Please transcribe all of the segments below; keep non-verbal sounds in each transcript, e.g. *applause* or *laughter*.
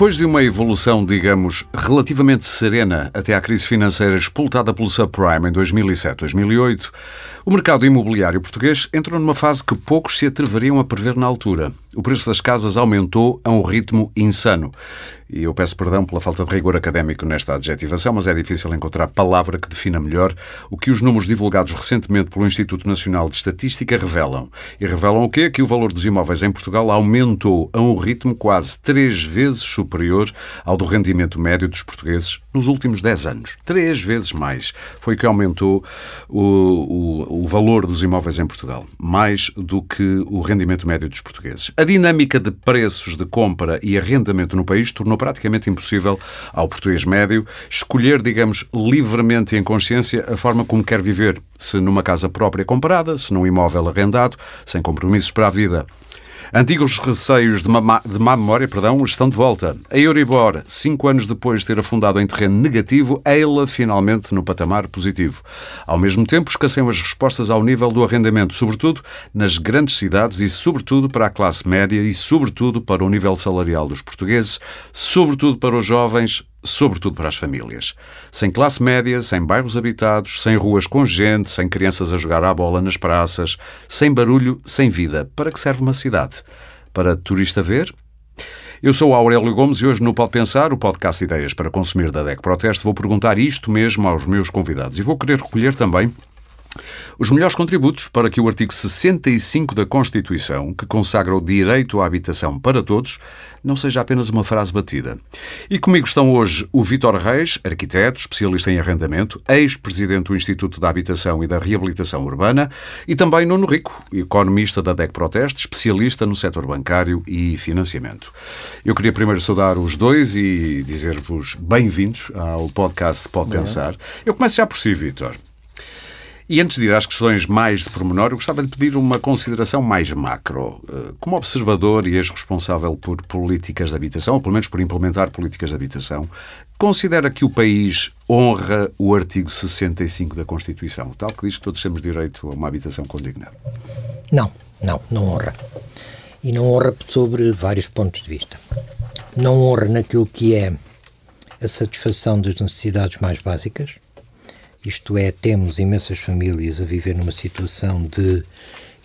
Depois de uma evolução, digamos, relativamente serena até à crise financeira explotada pelo subprime em 2007-2008, o mercado imobiliário português entrou numa fase que poucos se atreveriam a prever na altura. O preço das casas aumentou a um ritmo insano. E eu peço perdão pela falta de rigor académico nesta adjetivação, mas é difícil encontrar palavra que defina melhor o que os números divulgados recentemente pelo Instituto Nacional de Estatística revelam. E revelam o quê? Que o valor dos imóveis em Portugal aumentou a um ritmo quase três vezes superior ao do rendimento médio dos portugueses nos últimos 10 anos. Três vezes mais. Foi que aumentou o, o, o valor dos imóveis em Portugal. Mais do que o rendimento médio dos portugueses. A dinâmica de preços de compra e arrendamento no país tornou praticamente impossível ao português médio escolher, digamos, livremente e em consciência a forma como quer viver, se numa casa própria comprada, se num imóvel arrendado, sem compromissos para a vida. Antigos receios de má, de má memória perdão, estão de volta. A Euribor, cinco anos depois de ter afundado em terreno negativo, ela finalmente no patamar positivo. Ao mesmo tempo, escasseiam as respostas ao nível do arrendamento, sobretudo nas grandes cidades e sobretudo para a classe média e sobretudo para o nível salarial dos portugueses, sobretudo para os jovens, sobretudo para as famílias. Sem classe média, sem bairros habitados, sem ruas com gente, sem crianças a jogar à bola nas praças, sem barulho, sem vida. Para que serve uma cidade? Para turista ver? Eu sou Aurélio Gomes e hoje no Pode Pensar, o podcast Ideias para Consumir da DEC Proteste, vou perguntar isto mesmo aos meus convidados e vou querer recolher também os melhores contributos para que o artigo 65 da Constituição, que consagra o direito à habitação para todos, não seja apenas uma frase batida. E comigo estão hoje o Vítor Reis, arquiteto, especialista em arrendamento, ex-presidente do Instituto da Habitação e da Reabilitação Urbana, e também Nuno Rico, economista da DEC Proteste, especialista no setor bancário e financiamento. Eu queria primeiro saudar os dois e dizer-vos bem-vindos ao podcast Pode Pensar. Eu começo já por si, Vítor. E antes de ir às questões mais de pormenor, eu gostava de pedir uma consideração mais macro. Eh, como observador e ex-responsável por políticas de habitação, ou pelo menos por implementar políticas de habitação, considera que o país honra o artigo 65 da Constituição, tal que diz que todos temos direito a uma habitação condigna? Não, não, não honra. E não honra sobre vários pontos de vista. Não honra naquilo que é a satisfação das necessidades mais básicas, isto é, temos imensas famílias a viver numa situação de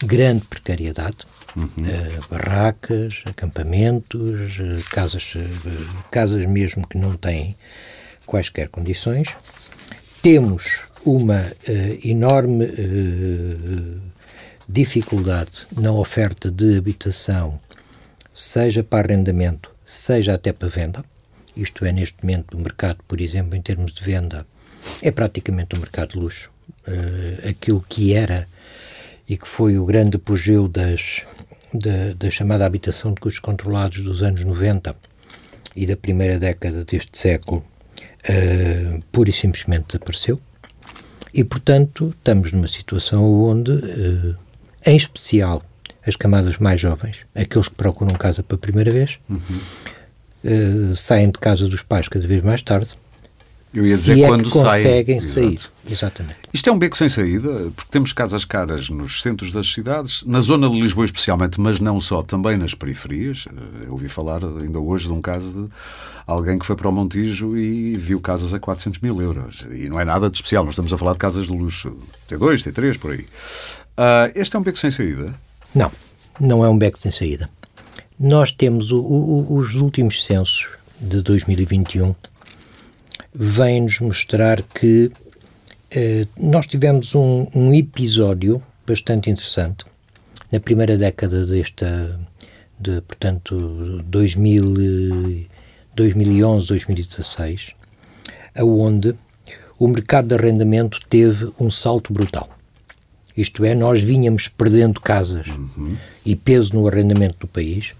grande precariedade. Uhum. Uh, barracas, acampamentos, uh, casas, uh, casas mesmo que não têm quaisquer condições. Temos uma enorme dificuldade na oferta de habitação, seja para arrendamento, seja até para venda. Isto é, neste momento, o mercado, por exemplo, em termos de venda, é praticamente um mercado de luxo. Uh, aquilo que era e que foi o grande apogeu das, da, da, chamada habitação de custos controlados dos anos 90 e da primeira década deste século, uh, pura e simplesmente desapareceu. E, portanto, estamos numa situação onde, uh, em especial, as camadas mais jovens, aqueles que procuram casa pela primeira vez, uhum. uh, saem de casa dos pais cada vez mais tarde, eu ia dizer é quando conseguem sair. Exatamente. Isto é um beco sem saída, porque temos casas caras nos centros das cidades, na zona de Lisboa especialmente, mas não só, também nas periferias. Eu ouvi falar ainda hoje de um caso de alguém que foi para o Montijo e viu casas a 400 mil euros. E não é nada de especial, nós estamos a falar de casas de luxo T2, T3, por aí. Uh, este é um beco sem saída? Não, não é um beco sem saída. Nós temos o, o, os últimos censos de 2021 vem-nos mostrar que eh, nós tivemos um, um, episódio bastante interessante na primeira década desta, de, portanto, 2000, 2011, 2016, aonde o mercado de arrendamento teve um salto brutal. Isto é, nós vínhamos perdendo casas uhum. e peso no arrendamento do país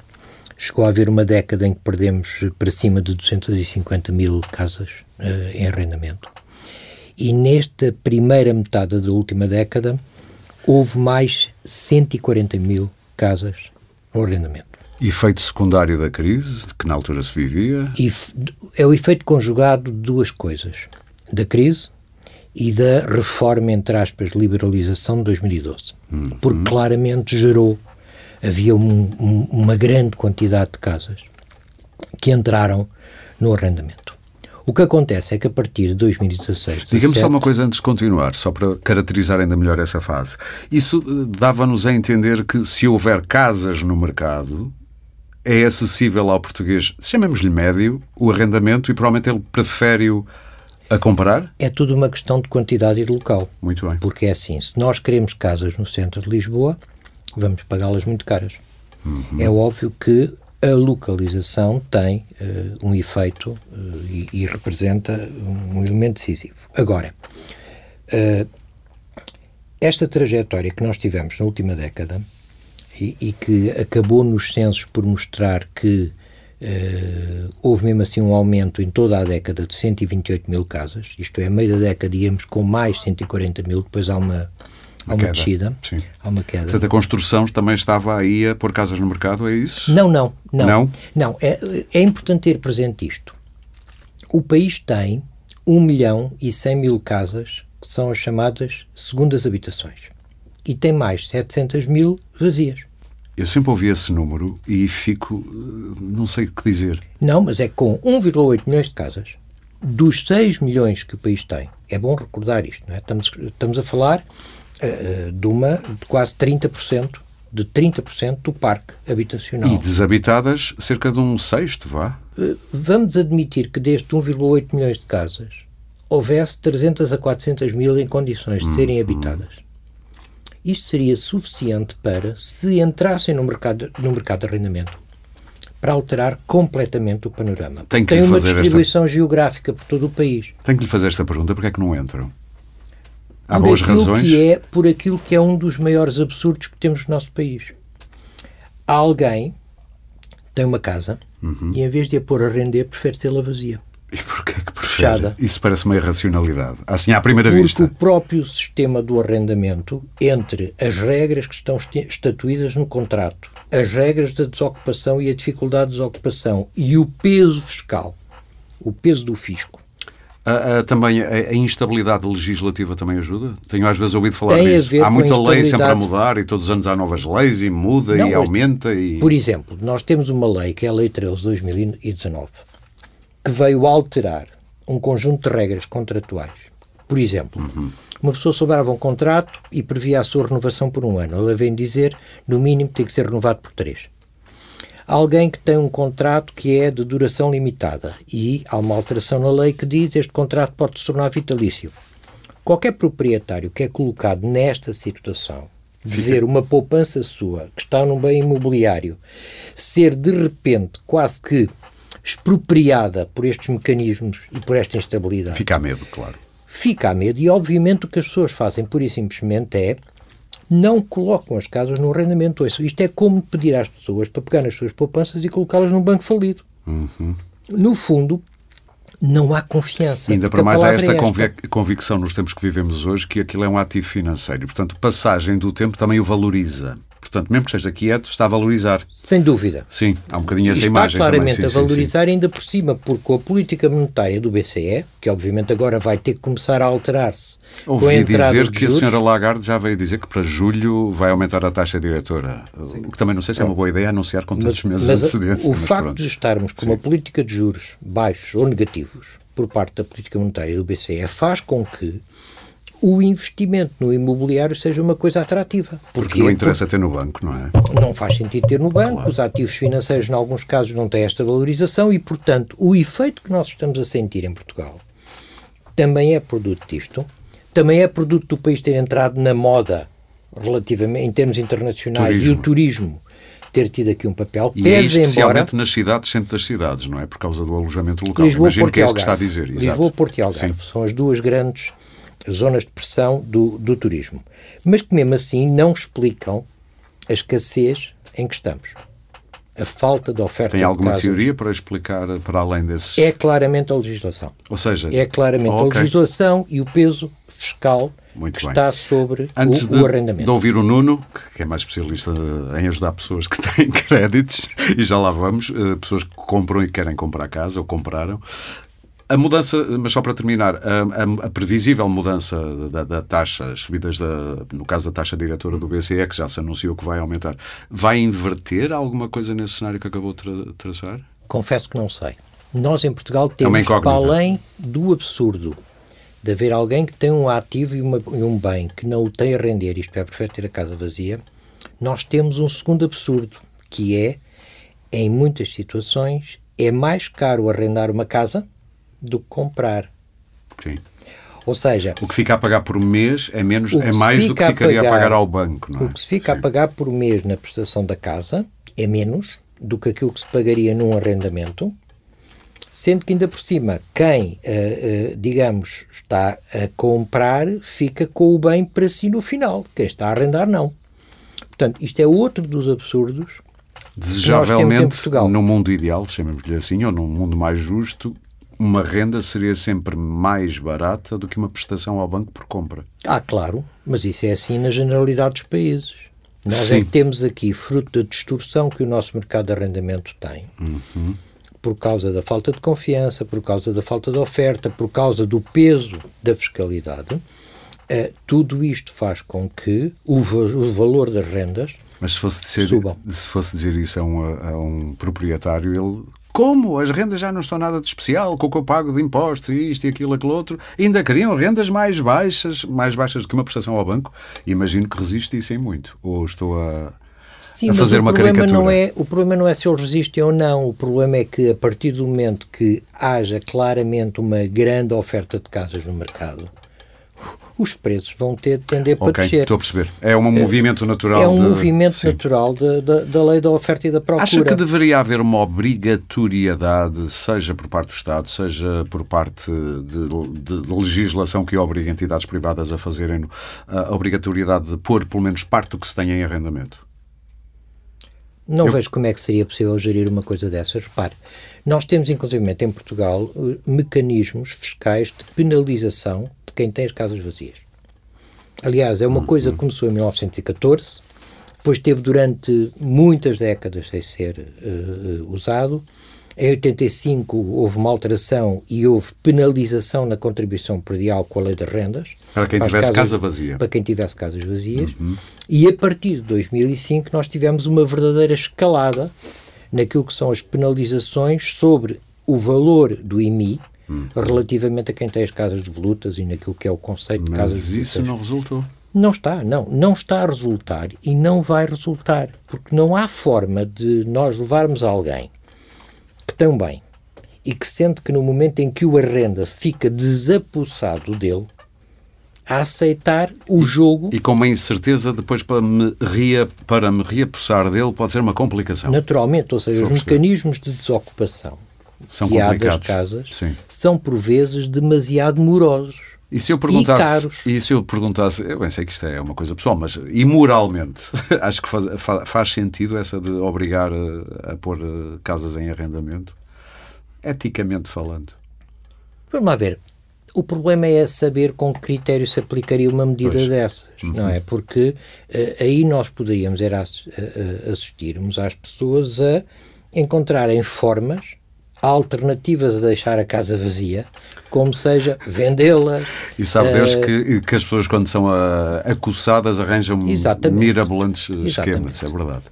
Chegou a haver uma década em que perdemos para cima de 250 mil casas em arrendamento. E nesta primeira metade da última década houve mais 140 mil casas no arrendamento. Efeito secundário da crise, que na altura se vivia? É o efeito conjugado de duas coisas: da crise e da reforma, entre aspas, liberalização de 2012. Uhum. Porque claramente gerou havia um, um, uma grande quantidade de casas que entraram no arrendamento. O que acontece é que a partir de 2016. Diga-me só uma coisa antes de continuar, só para caracterizar ainda melhor essa fase. Isso eh, dava-nos a entender que se houver casas no mercado, é acessível ao português, chamemos-lhe médio, o arrendamento e provavelmente ele prefere-o a comprar? É tudo uma questão de quantidade e de local. Muito bem. Porque é assim, se nós queremos casas no centro de Lisboa, vamos pagá-las muito caras. Uhum. É óbvio que a localização tem uh, um efeito uh, e, e, representa um elemento decisivo. Agora, uh, esta trajetória que nós tivemos na última década e, e que acabou nos censos por mostrar que houve mesmo assim um aumento em toda a década de 128 mil casas, isto é, a meio da década íamos com mais 140 mil, depois há uma há uma, descida, Sim. há uma queda. Portanto, a construção também estava aí a pôr casas no mercado, é isso? Não, não. Não, não? não é, é importante ter presente isto. O país tem 1 milhão e 100 mil casas, que são as chamadas segundas habitações. E tem mais 700 mil vazias. Eu sempre ouvi esse número e fico. não sei o que dizer. Não, mas é com 1,8 milhões de casas, dos 6 milhões que o país tem. É bom recordar isto, não é? Estamos, estamos a falar de uma de quase 30%, de 30% do parque habitacional. E desabitadas cerca de um sexto, vá? Uh, vamos admitir que deste 1,8 milhões de casas houvesse 300 a 400 mil em condições de serem hum, habitadas. Isto seria suficiente para, se entrassem no mercado, no mercado de arrendamento, para alterar completamente o panorama. Tem, Tem uma distribuição esta... geográfica por todo o país. Tenho que lhe fazer esta pergunta, porque é que não entram? Há boas razões? Que é, por aquilo que é um dos maiores absurdos que temos no nosso país. Há alguém tem uma casa uhum. e em vez de a pôr a render, prefere tê-la vazia. E porquê que prefere? Fechada. Isso parece uma irracionalidade. Assim, à primeira Porque vista. Porque o próprio sistema do arrendamento, entre as regras que estão estatuídas no contrato, as regras da desocupação e a dificuldade de desocupação e o peso fiscal, o peso do fisco, também a, a, instabilidade legislativa também ajuda? Tenho às vezes ouvido falar Tem disso. Há muita lei sempre a mudar e todos os anos há novas leis e muda Não, e aumenta. E... Por exemplo, nós temos uma lei que é a Lei 13 de 2019 que veio alterar um conjunto de regras contratuais. Por exemplo, uhum. uma pessoa sobrava um contrato e previa a sua renovação por um ano. Ela vem dizer, no mínimo, tem que ser renovado por três alguém que tem um contrato que é de duração limitada e há uma alteração na lei que diz este contrato pode se tornar vitalício. Qualquer proprietário que é colocado nesta situação de ver uma poupança sua que está num bem imobiliário ser de repente quase que expropriada por estes mecanismos e por esta instabilidade. Fica a medo, claro. Fica a medo e, obviamente, o que as pessoas fazem pura e simplesmente é não colocam as casas no arrendamento. Isto é como pedir às pessoas para pegar nas suas poupanças e colocá-las num banco falido. Uhum. No fundo, não há confiança. Ainda para mais há esta, é esta, convicção nos tempos que vivemos hoje que aquilo é um ativo financeiro. Portanto, passagem do tempo também o valoriza. Portanto, mesmo que esteja quieto, está a valorizar. Sem dúvida. Sim, há um bocadinho essa está imagem claramente também. Sim, a valorizar sim, sim. ainda por cima, porque com a política monetária do BCE, que obviamente agora vai ter que começar a alterar-se Ouvi com a entrada dizer que juros, a senhora Lagarde já veio dizer que para julho vai aumentar a taxa diretora. O que também não sei se é uma boa ideia anunciar com tantos meses de antecedência. O facto pronto. de estarmos com uma política de juros baixos ou negativos por parte da política monetária do BCE faz com que o investimento no imobiliário seja uma coisa atrativa. Porque não interessa ter no banco, não é? Não faz sentido ter no banco, claro. os ativos financeiros, em alguns casos, não têm esta valorização e, portanto, o efeito que nós estamos a sentir em Portugal também é produto disto, também é produto do país ter entrado na moda relativamente em termos internacionais turismo. e o turismo ter tido aqui um papel. E é especialmente embora, nas cidades, centro das cidades, não é? Por causa do alojamento local. Lisboa, Imagino Porto que é isso que está a dizer. Lisboa, Porto e Algarve Sim. são as duas grandes zonas de pressão do, do turismo, mas que mesmo assim não explicam a escassez em que estamos. A falta de oferta Tem alguma teoria para explicar para além desses? É claramente a legislação. Ou seja, é claramente oh, okay. a legislação e o peso fiscal Muito que bem. está sobre Antes o, de, o arrendamento. de ouvir o Nuno, que é mais especialista em ajudar pessoas que *laughs* têm créditos, e já lá vamos, eh, pessoas que compram e querem comprar casa ou compraram, a mudança, mas só para terminar, a, a, a previsível mudança da, da, taxa, as subidas, da, no caso da taxa diretora do BCE, que já se anunciou que vai aumentar, vai inverter alguma coisa nesse cenário que acabou de tra traçar? Confesso que não sei. Nós em Portugal é temos, é para além do absurdo de haver alguém que tem um ativo e, uma, e, um bem que não o tem a render, isto é, prefere ter a casa vazia, nós temos um segundo absurdo, que é, em muitas situações, é mais caro arrendar uma casa do que comprar. Sim. Ou seja, o que fica a pagar por mês é menos é mais do que ficaria a pagar, a pagar ao banco, é? O que se fica Sim. a pagar por mês na prestação da casa é menos do que aquilo que se pagaria num arrendamento, sendo que ainda por cima quem, uh, uh, digamos, está a comprar fica com o bem para si no final, quem está a arrendar não. Portanto, isto é outro dos absurdos Desejavelmente, no mundo ideal, chamemos-lhe assim, ou num mundo mais justo, uma renda seria sempre mais barata do que uma prestação ao banco por compra. Ah, claro, mas isso é assim na generalidade dos países. Nós Sim. é que temos aqui, fruto da distorção que o nosso mercado de arrendamento tem, uhum. por causa da falta de confiança, por causa da falta de oferta, por causa do peso da fiscalidade, uh, tudo isto faz com que o, o valor das rendas mas se fosse dizer, se fosse dizer isso a um, a um proprietário, ele como? As rendas já não estão nada de especial, com o que eu pago de impostos e isto e aquilo, aquilo outro. Ainda queriam rendas mais baixas, mais baixas do que uma prestação ao banco. Imagino que resistissem muito. Ou estou a, Sim, a fazer uma caricatura. Não é, o problema não é se eles resistem ou não. O problema é que a partir do momento que haja claramente uma grande oferta de casas no mercado, os preços vão ter tender para okay, descer. Estou a perceber. É um movimento natural. É um de... movimento Sim. natural da lei da oferta e da procura. Acha que deveria haver uma obrigatoriedade, seja por parte do Estado, seja por parte de, de legislação que obriga entidades privadas a fazerem a obrigatoriedade de pôr pelo menos parte do que se tem em arrendamento? Não Eu... vejo como é que seria possível gerir uma coisa dessas. Repare, nós temos, inclusive, em Portugal, eh, mecanismos fiscais de penalização quem tem as casas vazias. Aliás, é uma uhum. coisa que começou em 1914, depois teve durante muitas décadas sem ser uh, usado. Em 85 houve uma alteração e houve penalização na contribuição predial com a lei das rendas. Para quem para tivesse casas, casa vazia. Para quem tivesse casas vazias. Uhum. E a partir de 2005 nós tivemos uma verdadeira escalada naquilo que são as penalizações sobre o valor do IMI, hum. relativamente a quem tem as casas de volutas e naquilo que é o conceito Mas de casas de volutas. Mas isso não resultou? Não está, não. Não está a resultar e não vai resultar. Porque não há forma de nós levarmos alguém que tem bem e que sente que no momento em que o arrenda fica desapossado dele, a aceitar o jogo. E com uma incerteza depois para me, rea, para me reapossar dele pode ser uma complicação. Naturalmente, ou seja, Só os mecanismos de desocupação são que há das casas Sim. são, por vezes, demasiado morosos. E se eu perguntasse, e, caros. e se eu perguntasse, eu bem sei que isto é uma coisa pessoal, mas imoralmente, *laughs* acho que faz, faz, sentido essa de obrigar a, a pôr eh, casas em arrendamento, eticamente falando. Vamos lá ver. O problema é saber com que critério se aplicaria uma medida pois. dessas, uhum. não é? Porque uh, aí nós poderíamos era, assistirmos às pessoas a encontrarem formas alternativas a deixar a casa vazia, como seja vendê-la. E sabe Deus uh, que, que as pessoas, quando são uh, acossadas, arranjam exatamente. mirabolantes esquemas, é verdade.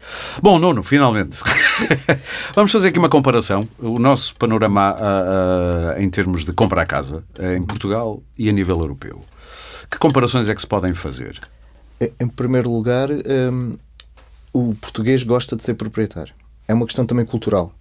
Bom, Nuno, finalmente. *laughs* Vamos fazer aqui uma comparação. O nosso panorama uh, em termos de compra a casa em Portugal e a nível europeu. Que comparações é que se podem fazer? Em primeiro lugar, um, o português gosta de ser proprietário. É uma questão também cultural.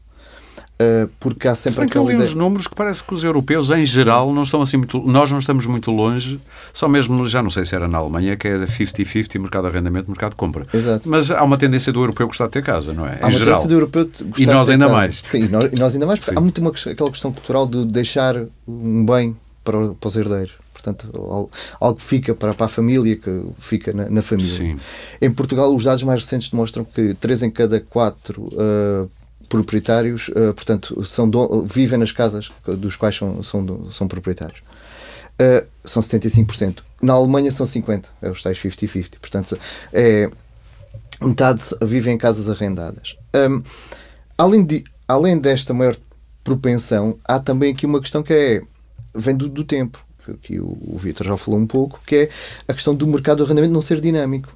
Uh, porque há sempre Se bem que eu li uns números que parece que os europeus, em geral, não estão assim muito. Nós não estamos muito longe, só mesmo, já não sei se era na Alemanha, que é 50-50, mercado de arrendamento, mercado de compra. Exato. Mas há uma tendência do europeu gostar de ter casa, não é? Há em uma geral. tendência do europeu gostar E nós ainda casa. mais. Sim, nós, nós ainda mais, porque Sim. há muito uma, aquela questão cultural de deixar um bem para, para os herdeiros portanto, algo, algo que fica para, para a família, que fica na, na família. Sim. Em Portugal, os dados mais recentes demonstram que 3 em cada 4 uh, proprietários, uh, portanto, são vivem nas casas dos quais são, são, são proprietários. Uh, são 75%. Na Alemanha são 50%, é os tais 50-50. Portanto, é, metade vivem em casas arrendadas. Um, além, de, além desta maior propensão, há também aqui uma questão que é vem do, do tempo, que, que o, o Vitor já falou um pouco, que é a questão do mercado de arrendamento não ser dinâmico.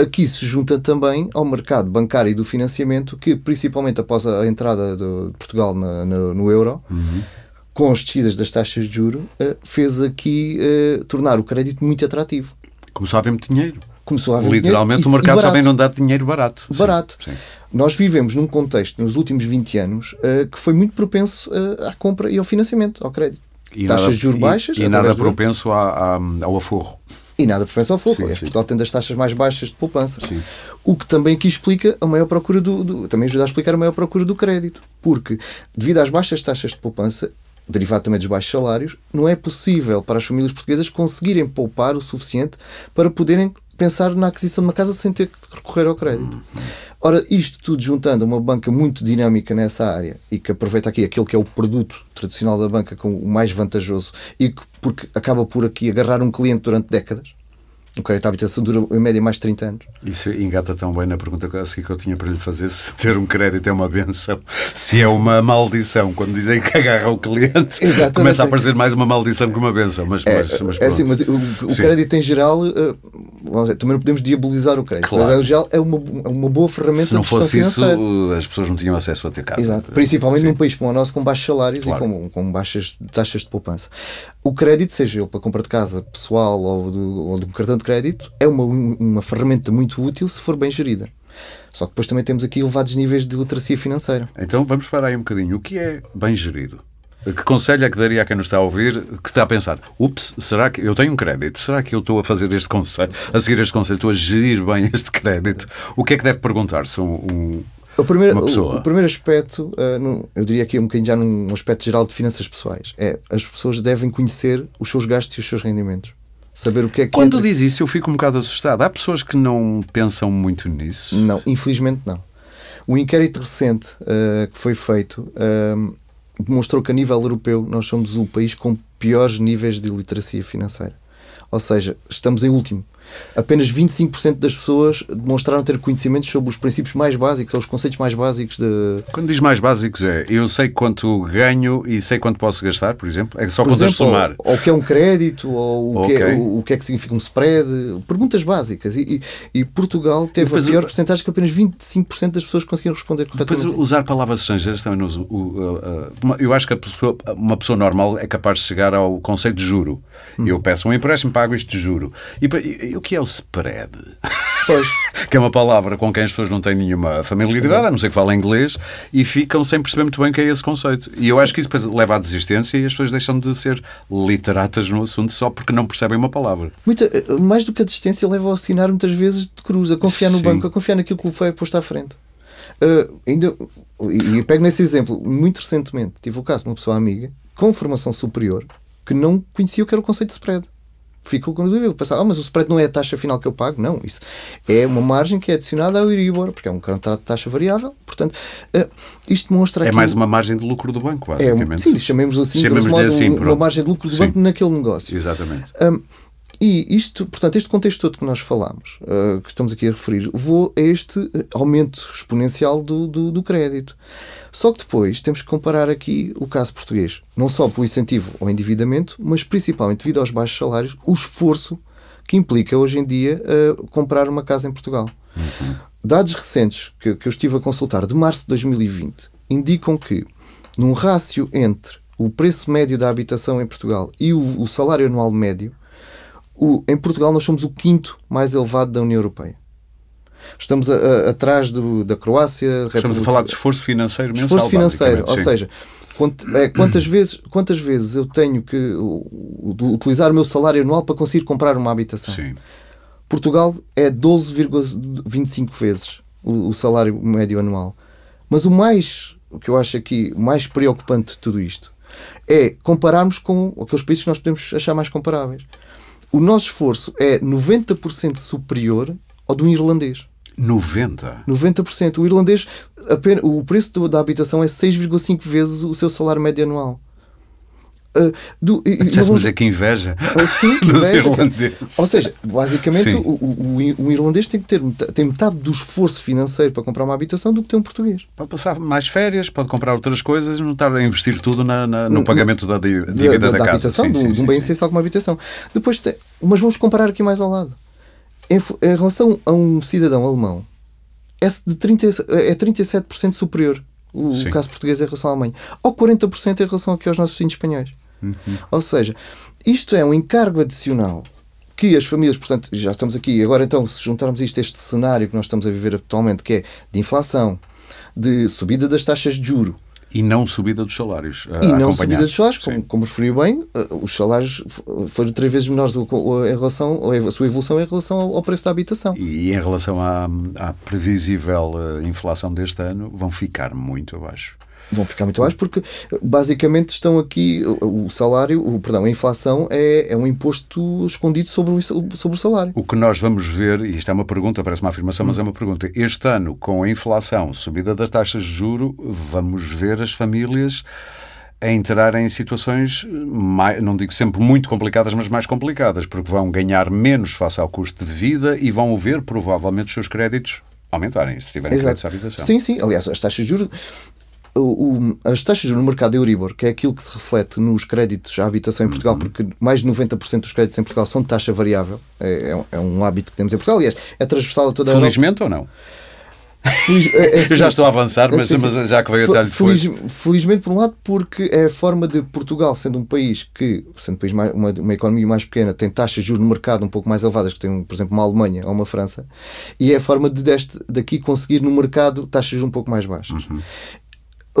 Aqui se junta também ao mercado bancário e do financiamento, que principalmente após a entrada de Portugal na, no, no euro, uhum. com as descidas das taxas de juro, uh, fez aqui uh, tornar o crédito muito atrativo. Começou a haver muito dinheiro. Começou a haver Literalmente dinheiro, o mercado também não dá dinheiro barato. Barato. Sim, sim. Nós vivemos num contexto, nos últimos 20 anos, uh, que foi muito propenso à compra e ao financiamento, ao crédito. E taxas nada, de juros baixas. E, e nada propenso a, a, ao aforro. E nada propenso ao fogo. Sim, Portugal tem das taxas mais baixas de poupança. Sim. O que também aqui explica a maior procura do, do, Também ajuda a explicar a maior procura do crédito. Porque, devido às baixas taxas de poupança, derivado também dos baixos salários, não é possível para as famílias portuguesas conseguirem poupar o suficiente para poderem pensar na aquisição de uma casa sem ter que recorrer ao crédito. Uhum. Ora, isto tudo juntando uma banca muito dinâmica nessa área e que aproveita aqui aquele que é o produto tradicional da banca com o mais vantajoso e que porque acaba por aqui agarrar um cliente durante décadas, o crédito à habitação dura em média mais de 30 anos. Isso engata tão bem na pergunta que eu tinha para lhe fazer: se *laughs* ter um crédito é uma benção, se é uma maldição. Quando dizem que agarra o cliente, Exatamente. começa a aparecer mais uma maldição que uma benção. Mas, é, mas, mas, é assim, mas o, o crédito em geral, uh, dizer, também não podemos diabolizar o crédito. Claro. O crédito geral é uma, uma boa ferramenta Se não fosse isso, as pessoas não tinham acesso a ter casa. Exato. Principalmente Sim. num país como o nosso, com baixos salários claro. e com, com baixas taxas de poupança. O crédito, seja ele para compra de casa pessoal ou, do, ou de um cartão de crédito, é uma, uma ferramenta muito útil se for bem gerida. Só que depois também temos aqui elevados níveis de literacia financeira. Então vamos parar aí um bocadinho. O que é bem gerido? Que conselho é que daria a quem nos está a ouvir, que está a pensar, ups, será que eu tenho um crédito? Será que eu estou a fazer este conselho, a seguir este conselho, estou a gerir bem este crédito? O que é que deve perguntar-se um, um, o primeiro, uma pessoa? O, o primeiro aspecto, uh, eu diria aqui um bocadinho já num aspecto geral de finanças pessoais, é as pessoas devem conhecer os seus gastos e os seus rendimentos saber o que é que Quando entra... diz isso, eu fico um bocado assustado. Há pessoas que não pensam muito nisso? Não, infelizmente não. O inquérito recente uh, que foi feito uh, demonstrou que a nível europeu nós somos o país com piores níveis de literacia financeira. Ou seja, estamos em último apenas 25% das pessoas demonstraram ter conhecimentos sobre os princípios mais básicos, ou os conceitos mais básicos de. Quando diz mais básicos é eu sei quanto ganho e sei quanto posso gastar, por exemplo? É só por exemplo, somar. Ou, o que é um crédito, ou o, okay. que é, o, o, que é que significa um spread. Perguntas básicas. E, e, e Portugal teve a pior porcentagem que apenas 25% das pessoas conseguiram responder corretamente. Depois usar palavras estrangeiras também não uso. Eu acho que pessoa, uma pessoa normal é capaz de chegar ao conceito de juro. Hum. Eu peço um empréstimo, pago isto de juro. E, e o que é o spread? Pois. *laughs* que é uma palavra com quem as pessoas não têm nenhuma familiaridade, a não ser que falem inglês, e ficam sem perceber muito bem o que é esse conceito. E eu Sim. acho que isso depois leva à desistência e as pessoas deixam de ser literatas no assunto só porque não percebem uma palavra. Muita, mais do que a desistência, leva a assinar muitas vezes de cruz, a confiar no Sim. banco, a confiar naquilo que lhe foi posto à frente. Uh, ainda, e, e pego nesse exemplo, muito recentemente tive o caso de uma pessoa amiga com formação superior que não conhecia o que era o conceito de spread ficou com dúvida. Pensava, ah, mas o spread não é a taxa final que eu pago. Não, isso é uma margem que é adicionada ao Euribor, porque é um contrato de taxa variável. Portanto, uh, isto demonstra É mais uma margem de lucro do banco, é basicamente. É, sim, chamemos assim, chamemos modo, assim uma margem de lucro do sim. banco naquele negócio. Exatamente. Um, e isto, portanto, este contexto todo que nós falamos, uh, que estamos aqui a referir, levou a este aumento exponencial do, do, do crédito. Só que depois temos que comparar aqui o caso português, não só pelo incentivo ao endividamento, mas principalmente devido aos baixos salários, o esforço que implica hoje em dia uh, comprar uma casa em Portugal. Uhum. Dados recentes que, que eu estive a consultar de março de 2020 indicam que, num rácio entre o preço médio da habitação em Portugal e o, o salário anual médio, o, em Portugal nós somos o quinto mais elevado da União Europeia. Estamos a, a, atrás do, da Croácia. Estamos República... a falar de esforço financeiro mensal. Esforço financeiro, ou sim. seja, é, quantas, vezes, quantas vezes eu tenho que utilizar o meu salário anual para conseguir comprar uma habitação? Sim. Portugal é 12,25 vezes o, o, salário médio anual. Mas o mais, o que eu acho aqui, o mais preocupante de tudo isto é compararmos com aqueles países que nós podemos achar mais comparáveis. O nosso esforço é 90% superior ao do irlandês. 90%? 90%. O irlandês, apenas, o preço da habitação é 6,5 vezes o seu salário médio anual. Uh, do, dizer que inveja uh, sim, *laughs* que inveja, irlandeses. Ou seja, basicamente o, o, o, irlandês tem que ter tem metade do esforço financeiro para comprar uma habitação do que tem um português. Pode passar mais férias, pode comprar outras coisas e não estar a investir tudo na, na, no, no, pagamento da dívida da, da, da, da, habitação, sim, de um bem essencial como a habitação. Depois, tem, mas vamos comparar aqui mais ao lado em, em relação a um cidadão alemão, é, de 30, é 37% superior o Sim. caso português em relação à Alemanha, ou 40% em relação aqui aos nossos vizinhos espanhóis. Uhum. Ou seja, isto é um encargo adicional que as famílias, portanto, já estamos aqui, agora então, se juntarmos isto a este cenário que nós estamos a viver atualmente, que é de inflação, de subida das taxas de juro, e não subida dos salários. E não subida dos salários, como, como referiu bem, eh, os salários foram três vezes menores em relação, a sua evolução em relação ao preço da habitação. E em relação à, à previsível eh, inflação deste ano, vão ficar muito abaixo vão ficar muito baixos porque basicamente estão aqui o salário, o, perdão, a inflação é, é um imposto escondido sobre o, sobre o salário. O que nós vamos ver, e isto é uma pergunta, parece uma afirmação, mas é uma pergunta. Este ano, com a inflação, subida das taxas de juro, vamos ver as famílias a entrar em situações, mais, não digo sempre muito complicadas, mas mais complicadas, porque vão ganhar menos face ao custo de vida e vão ver provavelmente os seus créditos aumentarem, se tiverem créditos à habitação. Sim, sim. Aliás, as taxas de juros o, o, as taxas no mercado Euribor, que é aquilo que se reflete nos créditos à habitação em Portugal, uhum. porque mais de 90% dos créditos em Portugal são de taxa variável, é, é, um hábito que temos em Portugal, aliás, é transversal a toda a Felizmente Europa. ou não? Feliz, é, é, *laughs* Eu já estou a avançar, mas, assim, mas já que veio até depois. Feliz, felizmente, por um lado, porque é a forma de Portugal, sendo um país que, sendo um país mais, uma, uma economia mais pequena, tem taxas de juros no mercado um pouco mais elevadas que tem, por exemplo, uma Alemanha ou uma França, e é a forma de deste, daqui conseguir no mercado taxas um pouco mais baixas. Uhum.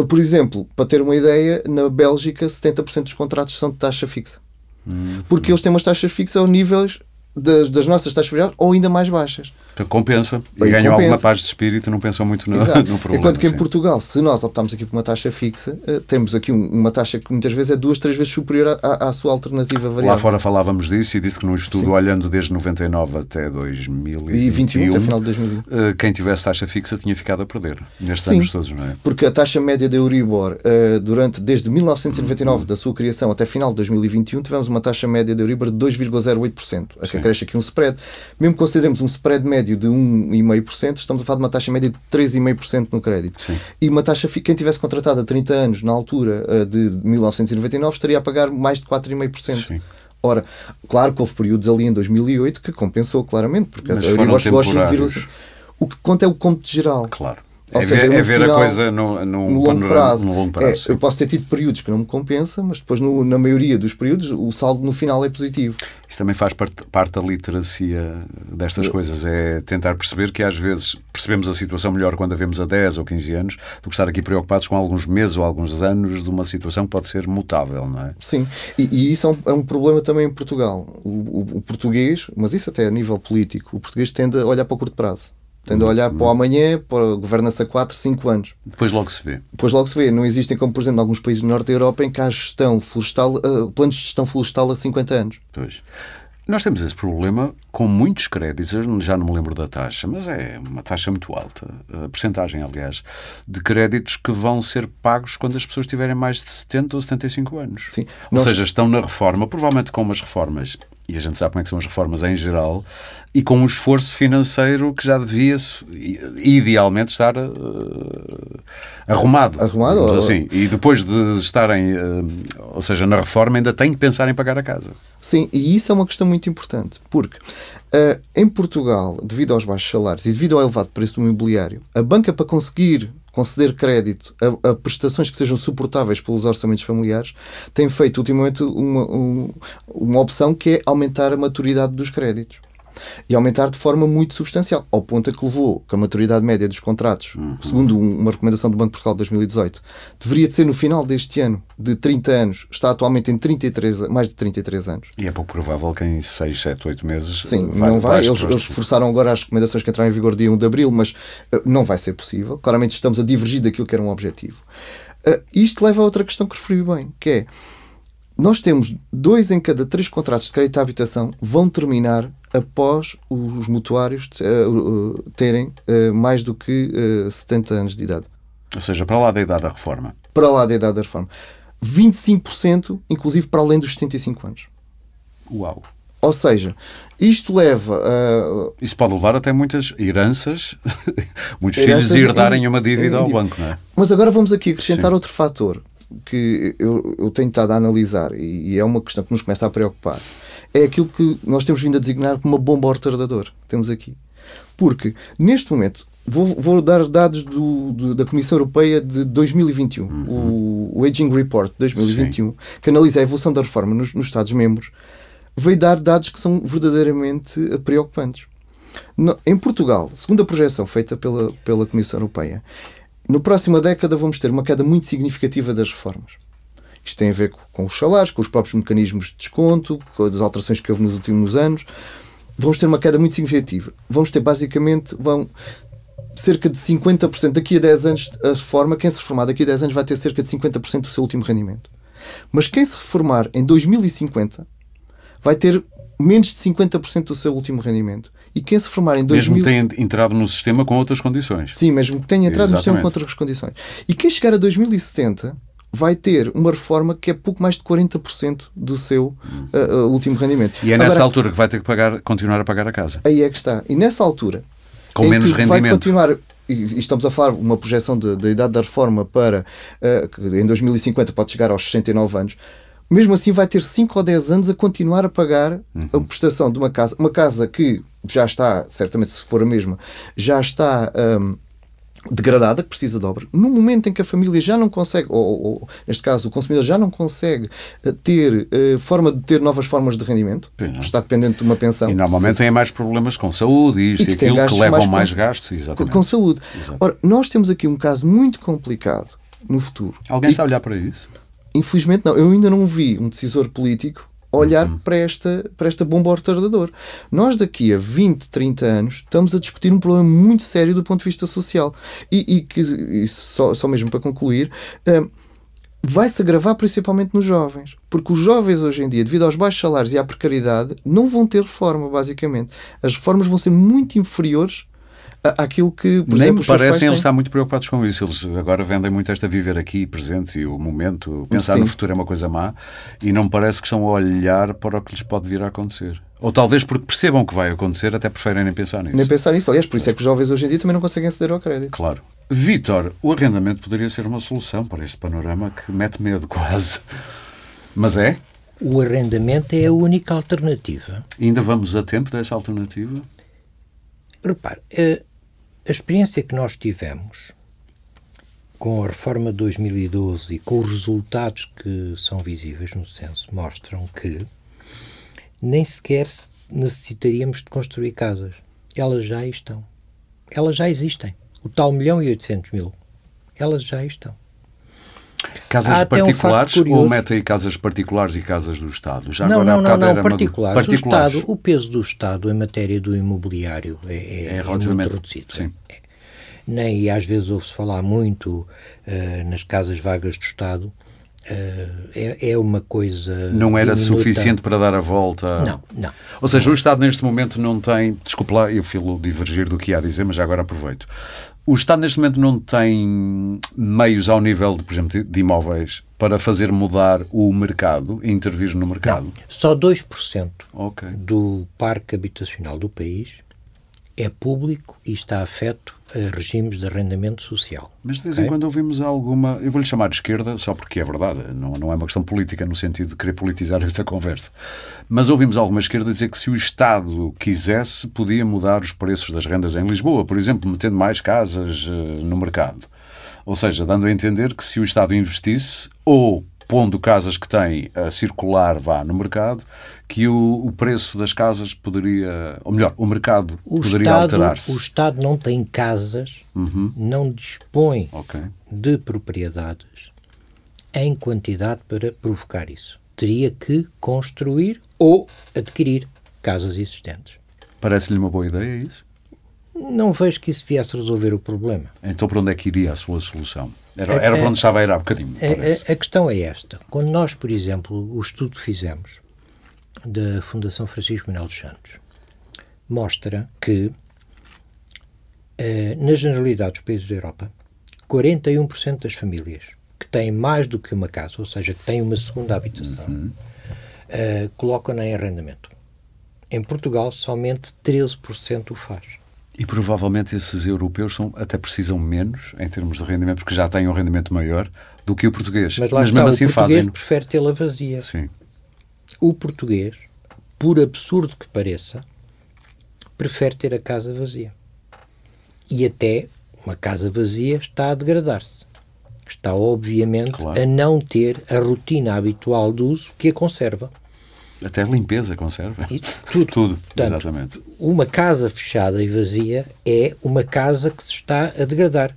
Por exemplo, para ter uma ideia, na Bélgica 70% dos contratos são de taxa fixa. Hum, Porque hum. eles têm umas taxas fixas ao níveis das, das nossas taxas variáveis ou ainda mais baixas. Compensa. E Bem, ganham compensa. alguma paz de espírito e não pensam muito no, *laughs* no problema. Enquanto que sim. em Portugal, se nós optamos aqui por uma taxa fixa, uh, temos aqui um, uma taxa que muitas vezes é duas, três vezes superior à, à sua alternativa variável. Lá fora falávamos disso e disse que num estudo sim. olhando desde 99 até 2021, até final de 2020, uh, quem tivesse taxa fixa tinha ficado a perder nestes sim, anos todos, não é? Porque a taxa média da Euribor, uh, durante, desde 1999, da sua criação até final de 2021, tivemos uma taxa média da Euribor de 2,08%, a que acresce aqui um spread. Mesmo consideremos um spread médio de 1,5%, estamos a falar de uma taxa média de 3,5% no crédito. Sim. E uma taxa, quem tivesse contratado há 30 anos, na altura eh, de 1999, estaria a pagar mais de 4,5%. Ora, claro que houve períodos ali em 2008 que compensou claramente, porque Mas a Euribor chegou a 5,5%. O que conta é o conto geral. Claro. Ou é seja, ver, é ver final, a coisa no, no, no longo prazo. No longo prazo é, eu posso ter tido períodos que não me compensa, mas depois, no, na maioria dos períodos, o saldo no final é positivo. Isso também faz parte, parte da literacia destas eu... coisas, é tentar perceber que às vezes percebemos a situação melhor quando a vemos a 10 ou 15 anos do que estar aqui preocupados com alguns meses ou alguns anos de uma situação que pode ser mutável, não é? Sim, e, e isso é um, é um, problema também em Portugal. O, o, o português, mas isso até a nível político, o português tende a olhar para o curto prazo. Tendo a olhar para o amanhã, para governa-se a 4, 5 anos. Depois logo se vê. Depois logo se vê. Não existem, como por exemplo, em alguns países do norte da Europa, em que há gestão florestal, uh, planos de gestão florestal a 50 anos. Pois. Nós temos esse problema com muitos créditos, eu já não me lembro da taxa, mas é uma taxa muito alta, a percentagem, aliás, de créditos que vão ser pagos quando as pessoas tiverem mais de 70 ou 75 anos. Sim. Ou nós... seja, estão na reforma, provavelmente com umas reformas e a gente sabe como é que são as reformas em geral, e com um esforço financeiro que já devia idealmente estar uh, arrumado. Arrumado? Ou... assim. E depois de estarem, uh, ou seja, na reforma, ainda têm que pensar em pagar a casa. Sim, e isso é uma questão muito importante, porque uh, em Portugal, devido aos baixos salários e devido ao elevado preço do imobiliário, a banca para conseguir conceder crédito a, a, prestações que sejam suportáveis pelos orçamentos familiares, tem feito ultimamente uma, um, uma opção que é aumentar a maturidade dos créditos e aumentar de forma muito substancial, ao ponto a que levou que a maturidade média dos contratos, uhum. segundo uma recomendação do Banco de Portugal de 2018, deveria de ser no final deste ano de 30 anos, está atualmente em 33, mais de 33 anos. E é pouco provável que em 6, 7, 8 meses. Sim, vai não vai. Eles, eles, forçaram agora as recomendações que entraram em vigor dia 1 de abril, mas uh, não vai ser possível. Claramente estamos a divergir daquilo que era um objetivo. Uh, isto leva a outra questão que referi bem, que é nós temos dois em cada três contratos de crédito à habitação vão terminar após os mutuários uh, terem uh, mais do que uh, 70 anos de idade. Ou seja, para lá da idade da reforma. Para lá da idade da reforma. 25%, inclusive para além dos 75 anos. Uau! Ou seja, isto leva a. Isso pode levar até muitas heranças, *laughs* muitos heranças filhos herdarem uma dívida ao banco, não é? Mas agora vamos aqui acrescentar Sim. outro fator que eu, eu tenho estado a analisar e, e é uma questão que nos começa a preocupar é aquilo que nós temos vindo a designar como uma bomba retardador. Temos aqui. Porque, neste momento, vou, vou dar dados do, do, da Comissão Europeia de 2021, uhum. o, o Aging Report de 2021, Sim. que analisa a evolução da reforma nos, nos Estados-membros, veio dar dados que são verdadeiramente preocupantes. No, em Portugal, segundo a projeção feita pela, pela Comissão Europeia, na próxima década vamos ter uma queda muito significativa das reformas. Isto tem a ver com os salários, com os próprios mecanismos de desconto, com as alterações que houve nos últimos anos. Vamos ter uma queda muito significativa. Vamos ter, basicamente, vão cerca de 50%. Daqui a 10 anos, a reforma, quem se reformar daqui a 10 anos vai ter cerca de 50% do seu último rendimento. Mas quem se reformar em 2050 vai ter menos de 50% do seu último rendimento. E quem se formar em 2000... Mesmo tenha entrado no sistema com outras condições. Sim, mesmo que tenha entrado Exatamente. no sistema com outras condições. E quem chegar a 2070 vai ter uma reforma que é pouco mais de 40% do seu uh, uh, último rendimento. E é nessa Agora, altura que vai ter que pagar, continuar a pagar a casa. Aí é que está. E nessa altura, com menos rendimento. vai continuar e estamos a falar uma projeção da idade da reforma para uh, que em 2050 pode chegar aos 69 anos mesmo assim vai ter 5 ou 10 anos a continuar a pagar uhum. a prestação de uma casa, uma casa que já está, certamente se for a mesma, já está um, degradada, que precisa de obra. No momento em que a família já não consegue, ou, ou neste caso o consumidor já não consegue uh, ter uh, forma de ter novas formas de rendimento, está dependente de uma pensão. E normalmente tem mais problemas com saúde, isto e, e aquilo, que levam mais, mais gastos. Exatamente. Com, com saúde. Exato. Ora, nós temos aqui um caso muito complicado no futuro. Alguém e, está a olhar para isso? Infelizmente não. Eu ainda não vi um decisor político olhar uhum. para, esta, para esta bomba retardador. Nós daqui a 20, 30 anos estamos a discutir um problema muito sério do ponto de vista social. E, e que, e só, só mesmo para concluir, uh, vai-se agravar principalmente nos jovens. Porque os jovens hoje em dia, devido aos baixos salários e à precariedade, não vão ter reforma, basicamente. As reformas vão ser muito inferiores aquilo que, por Nem exemplo, me parecem eles estar muito preocupados com isso. Eles agora vendem muito esta viver aqui, presente e o momento. Pensar Sim. no futuro é uma coisa má e não parece que estão a olhar para o que lhes pode vir a acontecer. Ou talvez porque percebam que vai acontecer, até preferem nem pensar nisso. Nem pensar nisso. Aliás, por isso é que os jovens hoje em dia também não conseguem aceder ao crédito. Claro. Vítor, o arrendamento poderia ser uma solução para este panorama que mete medo quase. Mas é? O arrendamento é a única alternativa. E ainda vamos a tempo dessa alternativa? Repare, eh, a experiência que nós tivemos com a reforma de 2012 e com os resultados que são visíveis no censo mostram que nem sequer necessitaríamos de construir casas. Elas já estão. Elas já existem. O tal milhão e oitocentos mil. Elas já estão. Casas particulares um ou mete aí casas particulares e casas do Estado? Já não, não, não, não particulares. particulares. O, Estado, o peso do Estado em matéria do imobiliário é, é, é relativamente é reduzido. Sim. É. Nem, e às vezes ouve-se falar muito uh, nas casas vagas do Estado, Uh, é, é, uma coisa. Não era diminuta. suficiente para dar a volta. Não, não. Ou seja, não. o Estado neste momento não tem. Desculpe lá, eu filo divergir do que ia dizer, mas já agora aproveito. O Estado neste momento não tem meios ao nível, de, por exemplo, de imóveis para fazer mudar o mercado, intervir no mercado? Não, só 2% okay. do parque habitacional do país é público e está afeto a regimes de arrendamento social. Mas de vez okay? em quando ouvimos alguma. Eu vou-lhe chamar de esquerda, só porque é verdade, não, não é uma questão política no sentido de querer politizar *laughs* esta conversa. Mas ouvimos alguma esquerda dizer que se o Estado quisesse, podia mudar os preços das rendas em Lisboa, por exemplo, metendo mais casas uh, no mercado. Ou seja, dando a entender que se o Estado investisse, ou pondo casas que têm a circular vá no mercado, que o, o preço das casas poderia, ou melhor, o mercado o poderia alterar-se. O Estado não tem casas, uhum. não dispõe okay. de propriedades em quantidade para provocar isso. Teria que construir ou adquirir casas existentes. Parece-lhe uma boa ideia isso? Não vejo que isso viesse resolver o problema. Então, para onde é que iria a sua solução? Era, era para onde estava a ir há bocadinho. A, a, a, questão é esta. Quando nós, por exemplo, o estudo que fizemos da Fundação Francisco Manuel dos Santos mostra que, eh, na generalidade dos países da Europa, 41% das famílias que têm mais do que uma casa, ou seja, que têm uma segunda habitação, uhum. eh, colocam-na em arrendamento. Em Portugal, somente 13% o faz. E provavelmente esses europeus são, até precisam menos em termos de rendimento, porque já têm um rendimento maior do que o português. Mas lá Mas está, mesmo assim o português fazem... prefere tê-la vazia. Sim. O português por absurdo que pareça, prefere ter a casa vazia. E até uma casa vazia está a degradar-se. Está, obviamente, claro. a não ter a rotina habitual de uso que a conserva. Até a limpeza conserva. E tudo. *laughs* tudo, Portanto, exatamente. Uma casa fechada e vazia é uma casa que se está a degradar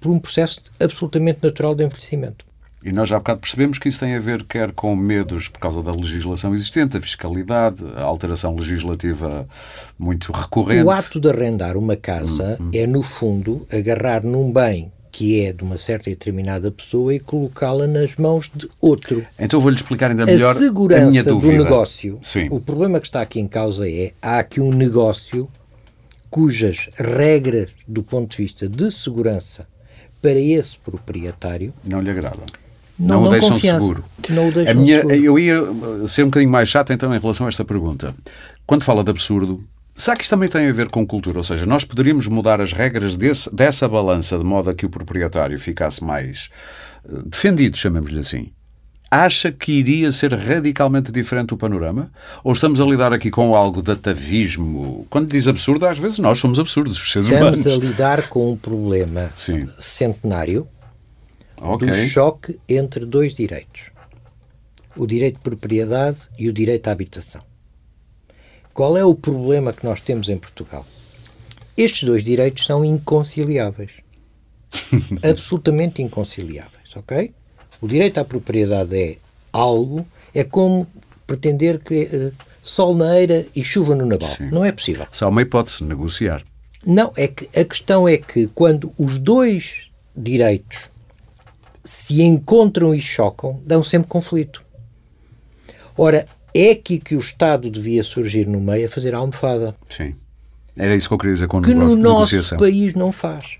por um processo absolutamente natural de envelhecimento. E nós já há bocado percebemos que isso tem a ver quer com medos por causa da legislação existente, a fiscalidade, a alteração legislativa muito recorrente. O ato de arrendar uma casa uhum. é, no fundo, agarrar num bem que é de uma certa e determinada pessoa e colocá-la nas mãos de outro. Então vou-lhe explicar ainda melhor a, segurança a minha do negócio. Sim. O problema que está aqui em causa é há aqui um negócio cujas regras do ponto de vista de segurança para esse proprietário não lhe agradam. Não, não, o deixam confiança. seguro. Não o deixam a minha, seguro. Eu ia ser um bocadinho mais chato então em relação a esta pergunta. Quando fala de absurdo, Será que isto também tem a ver com cultura? Ou seja, nós poderíamos mudar as regras desse, dessa balança de modo a que o proprietário ficasse mais uh, defendido, chamemos-lhe assim. Acha que iria ser radicalmente diferente o panorama? Ou estamos a lidar aqui com algo de atavismo? Quando diz absurdo, às vezes nós somos absurdos, os seres estamos humanos. Estamos a lidar com um problema Sim. centenário okay. do choque entre dois direitos: o direito de propriedade e o direito à habitação. Qual é o problema que nós temos em Portugal? Estes dois direitos são inconciliáveis. *laughs* Absolutamente inconciliáveis, ok? O direito à propriedade é algo, é como pretender que uh, sol na eira e chuva no naval. Sim. Não é possível. Só uma hipótese, negociar. Não, é que a questão é que quando os dois direitos se encontram e chocam, dão sempre conflito. Ora, é aqui que o Estado devia surgir no meio a fazer a almofada. Sim. Era isso que eu queria dizer com que no nosso país não faz.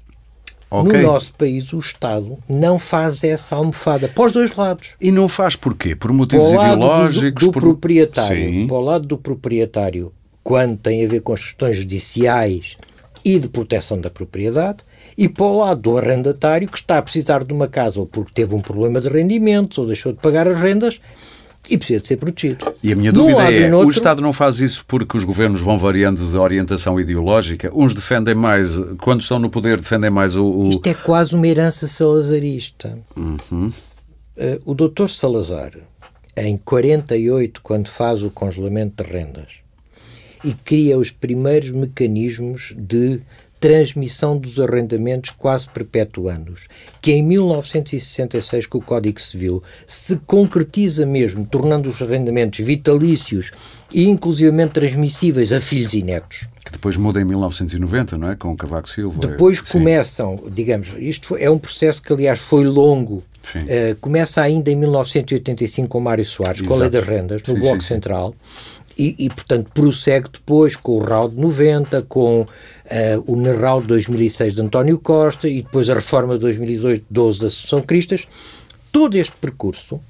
Okay. No nosso país, o Estado não faz essa almofada para os dois lados. E não faz porquê? Por motivos para ideológicos? Do, do por... proprietário. Sim. Para o lado do proprietário, quando tem a ver com as questões judiciais e de proteção da propriedade, e para o lado do arrendatário, que está a precisar de uma casa ou porque teve um problema de rendimentos ou deixou de pagar as rendas e precisa de ser protegido. E a minha dúvida é, o Estado não faz isso porque os governos vão variando de orientação ideológica? Uns defendem mais, quando estão no poder, defendem mais o... o... Isto é quase uma herança salazarista. Uhum. Uh, o doutor Salazar, em 48, quando faz o congelamento de rendas, e cria os primeiros mecanismos de transmissão dos arrendamentos quase perpetuando-os, que em 1966, com o Código Civil, se concretiza mesmo, tornando os arrendamentos vitalícios e inclusivamente transmissíveis a filhos e netos. Que depois muda em 1990, não é? Com o Cavaco Silva. Depois começam, digamos, isto foi, é um processo que aliás foi longo, Uh, começa ainda em 1985 com Mário Soares, Exato. com a Lei das Rendas, no sim, Bloco sim, Central, e, e, portanto, prossegue depois com o RAU de 90, com uh, o NERAU de 2006 de António Costa e depois a reforma de 2012 da Associação Cristas. Todo este percurso,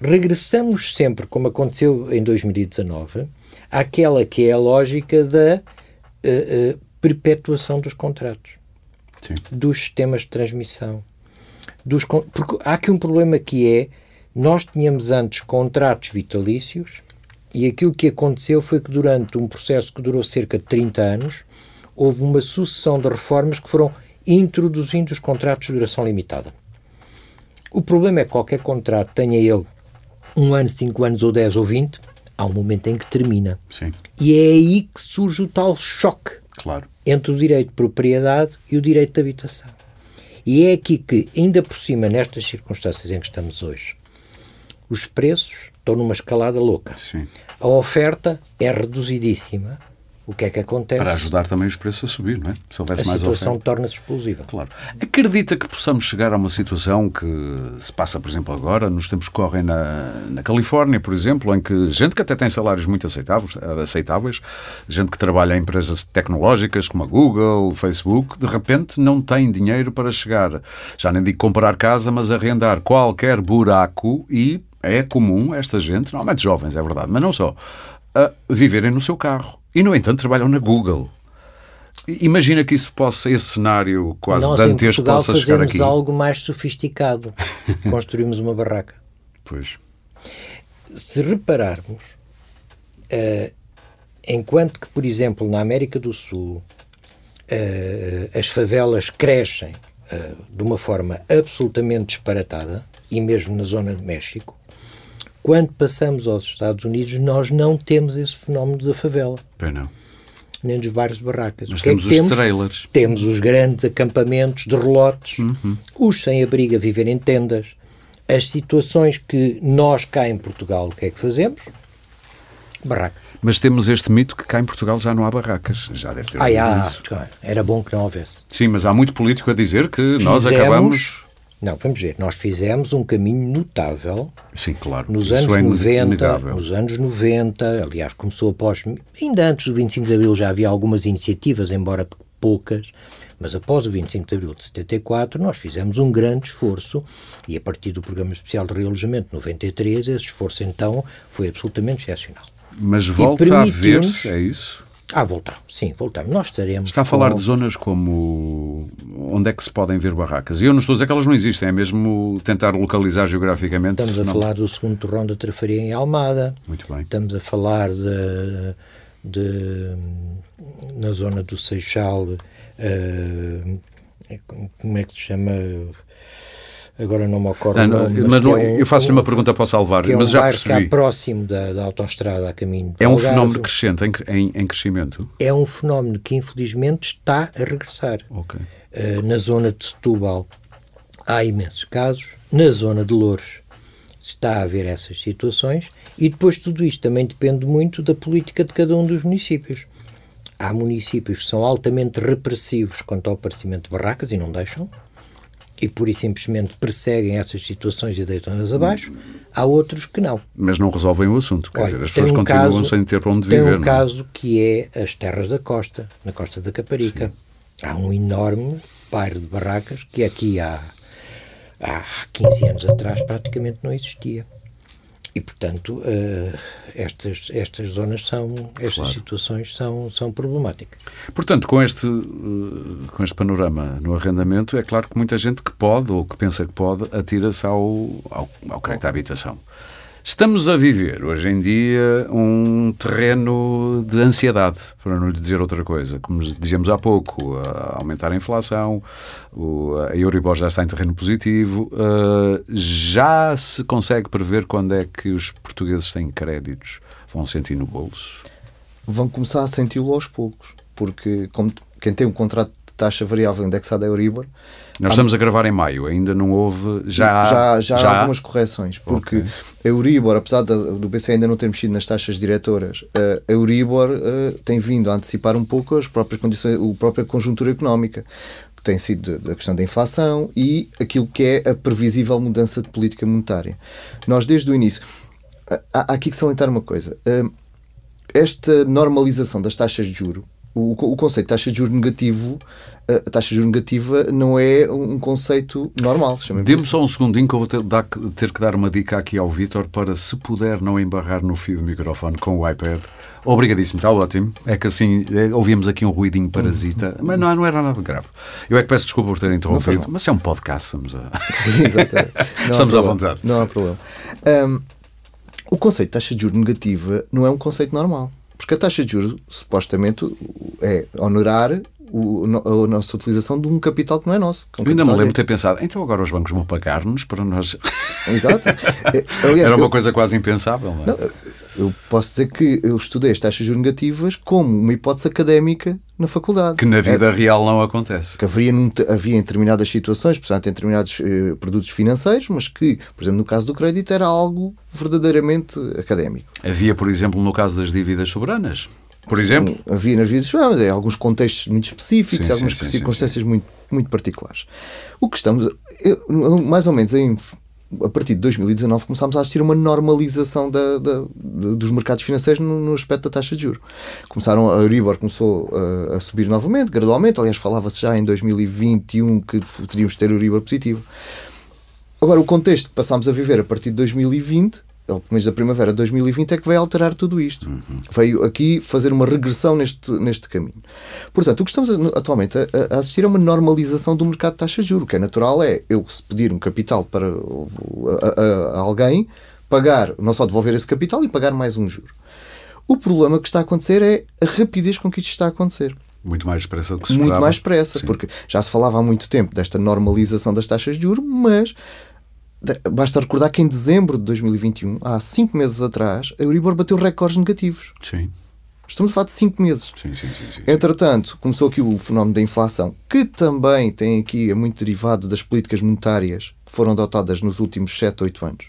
regressamos sempre, como aconteceu em 2019, àquela que é a lógica da uh, uh, perpetuação dos contratos, Sim. dos sistemas de transmissão. Dos, porque há aqui um problema que é, nós tínhamos antes contratos vitalícios e aquilo que aconteceu foi que durante um processo que durou cerca de 30 anos, houve uma sucessão de reformas que foram introduzindo os contratos de duração limitada. O problema é que qualquer contrato, tenha ele um ano, cinco anos, ou dez ou vinte, há um momento em que termina. Sim. E é aí que surge o tal choque claro. entre o direito de propriedade e o direito de habitação. E é aqui que, ainda por cima, nestas circunstâncias em que estamos hoje, os preços estão numa escalada louca. Sim. A oferta é reduzidíssima. O que é que acontece? Para ajudar também os preços a subir, não é? Se houvesse a mais situação torna-se explosiva. Claro. Acredita que possamos chegar a uma situação que se passa, por exemplo, agora, nos tempos que correm na, na Califórnia, por exemplo, em que gente que até tem salários muito aceitáveis, aceitáveis, gente que trabalha em empresas tecnológicas como a Google, Facebook, de repente não tem dinheiro para chegar, já nem digo comprar casa, mas arrendar qualquer buraco e é comum esta gente, normalmente jovens, é verdade, mas não só, viverem no seu carro. E, no entanto, trabalham na Google. Imagina que isso possa, esse cenário quase Nós, dantesco possa chegar aqui. Nós, algo mais sofisticado. *laughs* Construímos uma barraca. Pois. Se repararmos, Uh, enquanto que, por exemplo, na América do Sul, uh, as favelas crescem uh, de uma forma absolutamente disparatada, e mesmo na zona de México, quando passamos aos Estados Unidos, nós não temos esse fenómeno da favela. Não. Nem dos bairros de barracas. Mas temos é os temos? trailers. Temos os grandes acampamentos de relotes, uhum. os sem-abrigo a viver em tendas. As situações que nós cá em Portugal, o que é que fazemos? Barracas. Mas temos este mito que cá em Portugal já não há barracas. Já deve ter. Ah, há. Era bom que não houvesse. Sim, mas há muito político a dizer que Fizemos, nós acabamos. Não, vamos ver. Nós fizemos um caminho notável. Sim, claro. Nos anos é 90, nos anos 90, aliás, começou após, ainda antes do 25 de Abril já havia algumas iniciativas, embora poucas, mas após o 25 de Abril de 74 nós fizemos um grande esforço e a partir do Programa Especial de Realojamento 93 esse esforço então foi absolutamente excepcional. Mas volta a ver-se, é isso? Ah, voltamos, sim, voltamos. Nós estaremos. Está a falar com... de zonas como onde é que se podem ver barracas. E eu não estou a dizer que elas não existem, é mesmo tentar localizar geograficamente. Estamos a não... falar do segundo torrão da Trafaria em Almada. Muito bem. Estamos a falar de, de na zona do Seixal, uh, como é que se chama? Agora não me ocorre. Não, nome, mas, mas não, é um, eu faço-lhe uma pergunta para o Salvar, é mas um já percebi. Que próximo da, da autostrada a caminho É um fenómeno crescente, em, em, em, crescimento? É um fenómeno que infelizmente está a regressar. Okay. Uh, na zona de Setúbal há imensos casos, na zona de Louros está a haver essas situações e depois tudo isto também depende muito da política de cada um dos municípios. Há municípios que são altamente repressivos quanto ao aparecimento de barracas e não deixam, e pura e simplesmente perseguem essas situações e deitam-nas abaixo, há outros que não. Mas não resolvem o assunto, quer Olha, dizer, as pessoas um continuam caso, sem ter para onde viver. Tem um não? É? caso que é as terras da costa, na costa da Caparica. Sim. Há um enorme bairro de barracas que aqui há, há 15 anos atrás praticamente não existia. E, portanto, uh, estas, estas zonas são, estas claro. situações são, são problemáticas. Portanto, com este, uh, com este panorama no arrendamento, é claro que muita gente que pode, ou que pensa que pode, atira-se ao, ao, ao crédito à habitação. Estamos a viver, hoje em dia, um terreno de ansiedade, para não lhe dizer outra coisa. Como dizíamos há pouco, a aumentar a inflação, a Euribor já está em terreno positivo. Já se consegue prever quando é que os portugueses têm créditos? Vão sentir no bolso? Vão começar a senti-lo aos poucos, porque como quem tem um contrato de taxa variável indexada a Euribor nós estamos a gravar em maio, ainda não houve. Já, já, já, já há algumas correções, porque okay. a Euribor, apesar do BCE ainda não ter mexido nas taxas diretoras, a Euribor uh, tem vindo a antecipar um pouco as próprias condições, a própria conjuntura económica que tem sido a questão da inflação e aquilo que é a previsível mudança de política monetária. Nós, desde o início, há, aqui que salientar uma coisa. Uh, esta normalização das taxas de juro o, o conceito de taxa de juros negativo, a taxa de juros negativa não é um conceito normal. Dê-me só um segundinho que eu vou ter, dar, ter, que dar uma dica aqui ao Vítor para, se puder, não embarrar no fio do microfone com o iPad. Obrigadíssimo, está ótimo. É que assim, é, ouvimos aqui um ruidinho parasita, mas não, não era nada grave. Eu é que peço desculpa por ter interrompido, mas é um podcast, estamos a. *laughs* *laughs* estamos à vontade. Não há problema. Um, o conceito de taxa de juros negativa não é um conceito normal. Porque a taxa de juros, supostamente, é honorar o, a nossa utilização de um capital que não é nosso. É um Eu ainda me lembro de ter pensado, então agora os bancos vão pagar-nos para nós. *laughs* Exato. *laughs* É, aliás, Era uma eu, coisa quase impensável, não é? Não, eu posso dizer que eu estudei as taxas de negativas como uma hipótese académica na faculdade. Que na vida é, real não acontece. Que havia, havia em determinadas situações, portanto, em determinados eh, produtos financeiros, mas que, por exemplo, no caso do crédito, era algo verdadeiramente académico. Havia, por exemplo, no caso das dívidas soberanas. Por exemplo? Sim, havia soberanas, em alguns contextos muito específicos, sim, algumas sim, circunstâncias muito, muito particulares. O que estamos, eu, mais ou menos em a partir de 2019 começámos a assistir uma normalização da, da, dos mercados financeiros no, no, aspecto da taxa de juros. Começaram, a Euribor começou a, a subir novamente, gradualmente, aliás falava-se já em 2021 que teríamos de ter Euribor positivo. Agora, o contexto que passámos a viver a partir de 2020 ou pelo menos da primavera de 2020, é que vai alterar tudo isto. Uhum. Veio aqui fazer uma regressão neste, neste caminho. Portanto, o que estamos atualmente a, a, assistir é uma normalização do mercado de taxa de juros. O que é natural é eu pedir um capital para a, a alguém, pagar, não só devolver esse capital e pagar mais um juro. O problema que está a acontecer é a rapidez com que isto está a acontecer. Muito mais depressa do que se Muito esperava. mais depressa, porque já se falava há muito tempo desta normalização das taxas de juros, mas basta recordar que em dezembro de 2021, há cinco meses atrás, a Euribor bateu recordes negativos. Sim, Estamos a falar de cinco meses. sim, sim, sim. Entretanto, começou aqui o fenómeno da inflação, que também tem aqui é muito derivado das políticas monetárias que foram adotadas nos últimos 7, 8 anos.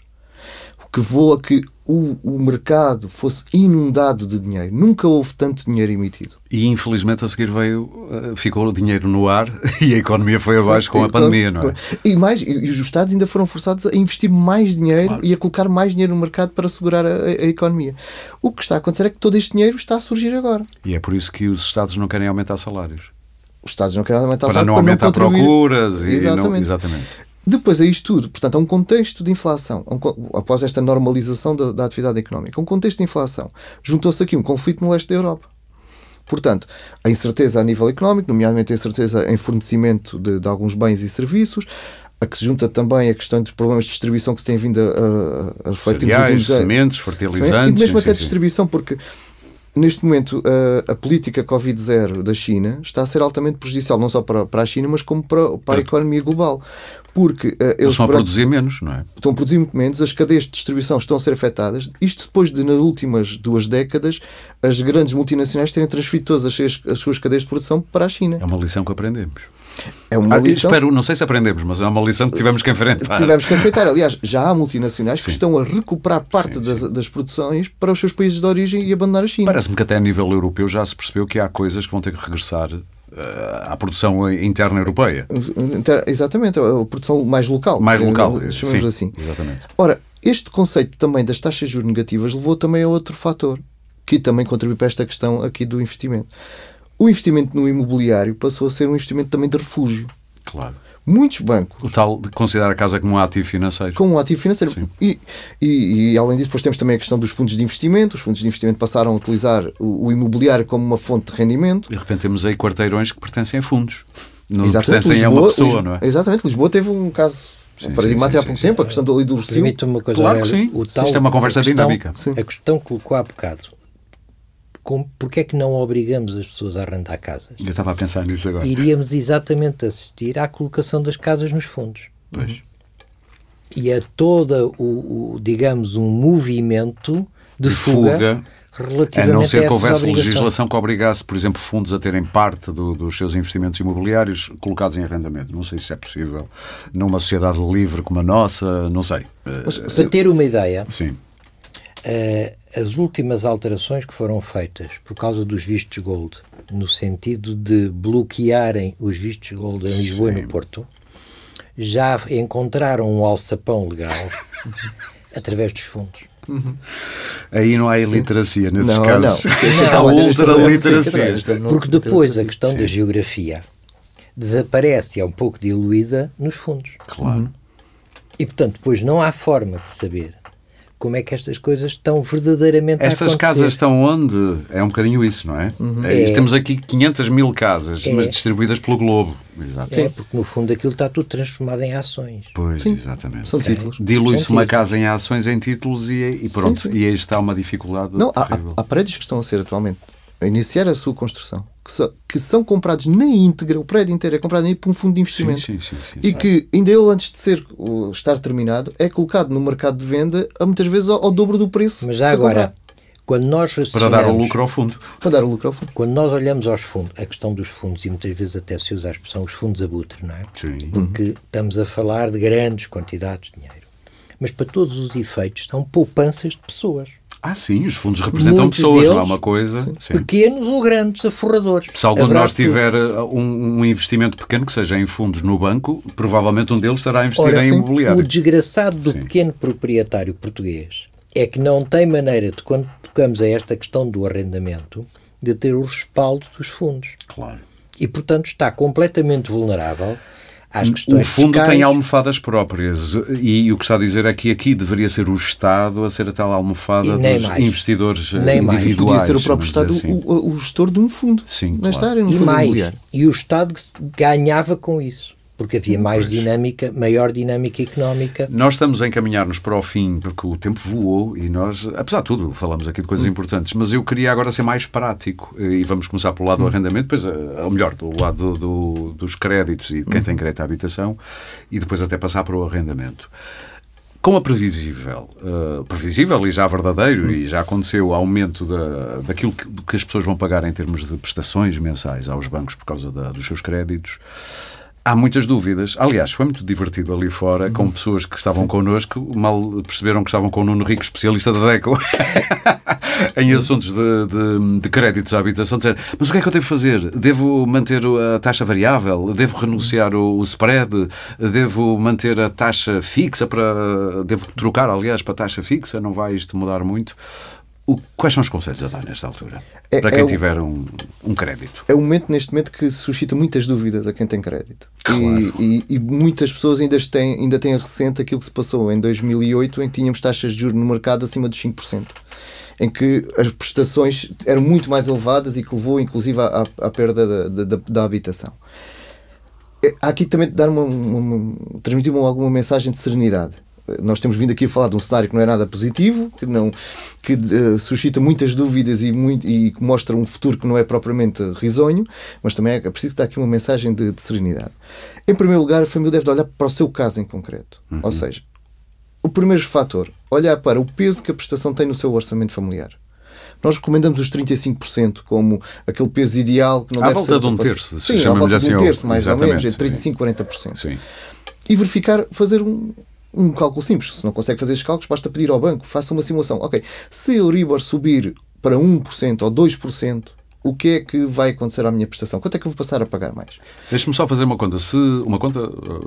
O que levou a que o, o mercado fosse inundado de dinheiro. Nunca houve tanto dinheiro emitido. E infelizmente a seguir veio, eh, ficou o dinheiro no ar *laughs* e a economia foi abaixo com a Então, pandemia, não é? E, mais, e os Estados ainda foram forçados a investir mais dinheiro Claro. e a colocar mais dinheiro no mercado para segurar a, a- economia. O que está a acontecer é que todo este dinheiro está a surgir agora. E é por isso que os Estados não querem aumentar salários. Os Estados não querem aumentar Para salário não aumentar contribuir. procuras e não, Exatamente. Depois a isto tudo, portanto, há um contexto de inflação, há um após esta normalização da, da atividade económica, um contexto de inflação. Juntou-se aqui um conflito no leste da Europa. Portanto, a incerteza a nível económico, nomeadamente a incerteza em fornecimento de, de alguns bens e serviços, a que se junta também a questão dos problemas de distribuição que se tem vindo a, a, a refletir Cereais, sementes, fertilizantes. E mesmo sim, até sim. distribuição, porque neste momento a, a política Covid-0 da China está a ser altamente prejudicial, não só para, para a China, mas como para, para a economia global. Porque eh, Eles eles estão a durante- produzir menos, não é? estão a produzir muito menos, as cadeias de distribuição estão a ser afetadas. Isto depois de, nas últimas duas décadas, as grandes multinacionais terem transferido todas as, as suas cadeias de produção para a China. É uma lição que aprendemos. É uma Ah, lição espero, não sei se aprendemos, mas é uma lição que tivemos que enfrentar. que tivemos que afetar. Aliás, já há multinacionais que Sim. estão a recuperar parte Sim, das, das produções para os seus países de origem e abandonar a China. Parece-me que até a nível europeu já se percebeu que há coisas que vão ter que regressar eh, à produção interna europeia. Exatamente, a produção mais local. Mais eh, local, Chamamos sim, assim. exatamente. Ora, este conceito também das taxas de juros negativas levou também a outro fator que também contribui para esta questão aqui do investimento. O investimento no imobiliário passou a ser um investimento também de refúgio. Claro. Muitos bancos O tal de considerar a casa como um ativo financeiro. com um ativo financeiro. Sim. E, e, e, além disso, depois temos também a questão dos fundos de investimento. Os fundos de investimento passaram a utilizar o, o imobiliário como uma fonte de rendimento. De repente temos aí quarteirões que pertencem a fundos. Não Exatamente, pertencem a uma Lisboa- pessoa, Lis- não é? Exatamente, Lisboa teve um caso Sim, paradigmático sim, há pouco sim, tempo, a questão ali do Rocio. Permita-me uma coisa, Claro que sim. O Sim, isto é uma a conversa questão- dinâmica. Sim. A questão que colocou há bocado. Com, porque é que não obrigamos as pessoas a arrendar casas? Eu estava a pensar nisso agora. Iríamos exatamente assistir à colocação das casas nos fundos. Pois. E a toda o, o, digamos, um movimento de De fuga, fuga, A não ser que houvesse legislação que obrigasse, por exemplo, fundos a terem parte do- dos seus investimentos imobiliários colocados em arrendamento. Não sei se é possível numa sociedade livre como a nossa, não sei. Eh, Para ter uma ideia, Sim, as últimas alterações que foram feitas por causa dos vistos gold, no sentido de bloquearem os vistos gold em Lisboa e no Porto, já encontraram um alçapão legal *laughs* através dos fundos. aí não há iliteracia nesses Não, casos. não. Há é- ultra-literacia. é- não- Porque depois a sim. questão da geografia desaparece e é um pouco diluída nos fundos. Claro. E portanto, depois não há forma de saber como é que estas coisas estão verdadeiramente a Estas casas estão onde? É um bocadinho isso, não é? É isto. É. Temos aqui 500 mil casas, É. mas distribuídas pelo globo. Exato. É, porque no fundo aquilo está tudo transformado em ações. Pois, exatamente. São títulos. Dilui-se uma casa em ações, em títulos e, e pronto. Sim, sim. E aí está uma dificuldade Não, há, há- há prédios que estão a ser atualmente a iniciar a sua construção, que são, que são comprados na íntegra, o prédio inteiro é comprado aí por um fundo de investimento. sim, sim. sim, E que ainda ele, antes de ser, estar terminado, é colocado no mercado de venda a muitas vezes ao, ao dobro do preço. Mas já agora, quando nós Para dar o lucro ao fundo. Para dar o lucro ao fundo. Quando nós olhamos aos fundos, a questão dos fundos, e muitas vezes até se usa a expressão os fundos abutre, não é? Sim. Porque estamos a falar de grandes quantidades de dinheiro. Mas para todos os efeitos são poupanças de pessoas. Ah, sim, os fundos representam Muitos pessoas, não é deles, uma coisa. Sim. Pequenos ou grandes, aforradores. Se algum de nós tiver uh, um, um investimento pequeno, que seja em fundos no banco, provavelmente um deles estará investido Ora, em sim, imobiliário. O desgraçado do Sim. pequeno proprietário português é que não tem maneira de, quando tocamos a esta questão do arrendamento, de ter o respaldo dos fundos. Claro. E, portanto, está completamente vulnerável às questões O fundo fiscais. tem almofadas próprias e, o que está a dizer é que aqui deveria ser o Estado a ser a tal almofada nem dos mais. investidores eh, Nem mais. individuais. Podia ser o próprio Estado assim. o, o gestor de um fundo. Sim, Nesta claro. área, no E fundo mais, imobiliário. e o Estado ganhava com isso. Porque havia mais pois. dinâmica, maior dinâmica económica. Nós estamos a encaminhar-nos para o fim, porque o tempo voou e nós, apesar de tudo, falamos aqui de coisas hum. importantes, mas eu queria agora ser mais prático e vamos começar pelo lado do hum. arrendamento, depois, ou melhor, do lado do, do, dos créditos e de quem hum. tem crédito à habitação e depois até passar para o arrendamento com a previsível, uh, previsível e já verdadeiro, e já aconteceu aumento da, daquilo que, que, as pessoas vão pagar em termos de prestações mensais aos bancos por causa da, dos seus créditos, Há muitas dúvidas. Aliás, foi muito divertido ali fora com pessoas que estavam Sim. connosco, mal perceberam que estavam com o Nuno Rico, especialista da DECO, *laughs* em assuntos de, de, de, créditos à habitação. Dizer, mas o que é que eu devo fazer? Devo manter a taxa variável? Devo renunciar o, o spread? Devo manter a taxa fixa para. Devo trocar, aliás, para a taxa fixa? Não vai isto mudar muito? O, quais são os conselhos a dar nesta altura? É, para quem é tiver um, um, crédito? É o momento, neste momento, que suscita muitas dúvidas a quem tem crédito. Claro. E, e, e, muitas pessoas ainda têm, ainda têm recente aquilo que se passou em 2008, em que tínhamos taxas de juros no mercado acima dos 5%. Em que as prestações eram muito mais elevadas e que levou, inclusive, à, à perda da, da, da habitação. É, há aqui também de dar uma, uma, uma transmitir uma, alguma mensagem de serenidade nós temos vindo aqui a falar de um cenário que não é nada positivo, que, não, que uh, suscita muitas dúvidas e, muito, e mostra um futuro que não é propriamente risonho, mas também é preciso dar aqui uma mensagem de, de serenidade. Em primeiro lugar, a família deve olhar para o seu caso em concreto. Uhum. Ou seja, o primeiro fator, olhar para o peso que a prestação tem no seu orçamento familiar. Nós recomendamos os 35% como aquele peso ideal que não à deve volta ser... de um terço. Sim, à volta de um assim, terço, mais ou menos, entre 35% e 40%. Sim. E verificar, fazer um, um cálculo simples. Se não consegue fazer estes cálculos, basta pedir ao banco, faça uma simulação. Ok, se a Euribor subir para 1% ou 2%, o que é que vai acontecer à minha prestação? Quanto é que eu vou passar a pagar mais? Deixe-me só fazer uma conta. Se, uma conta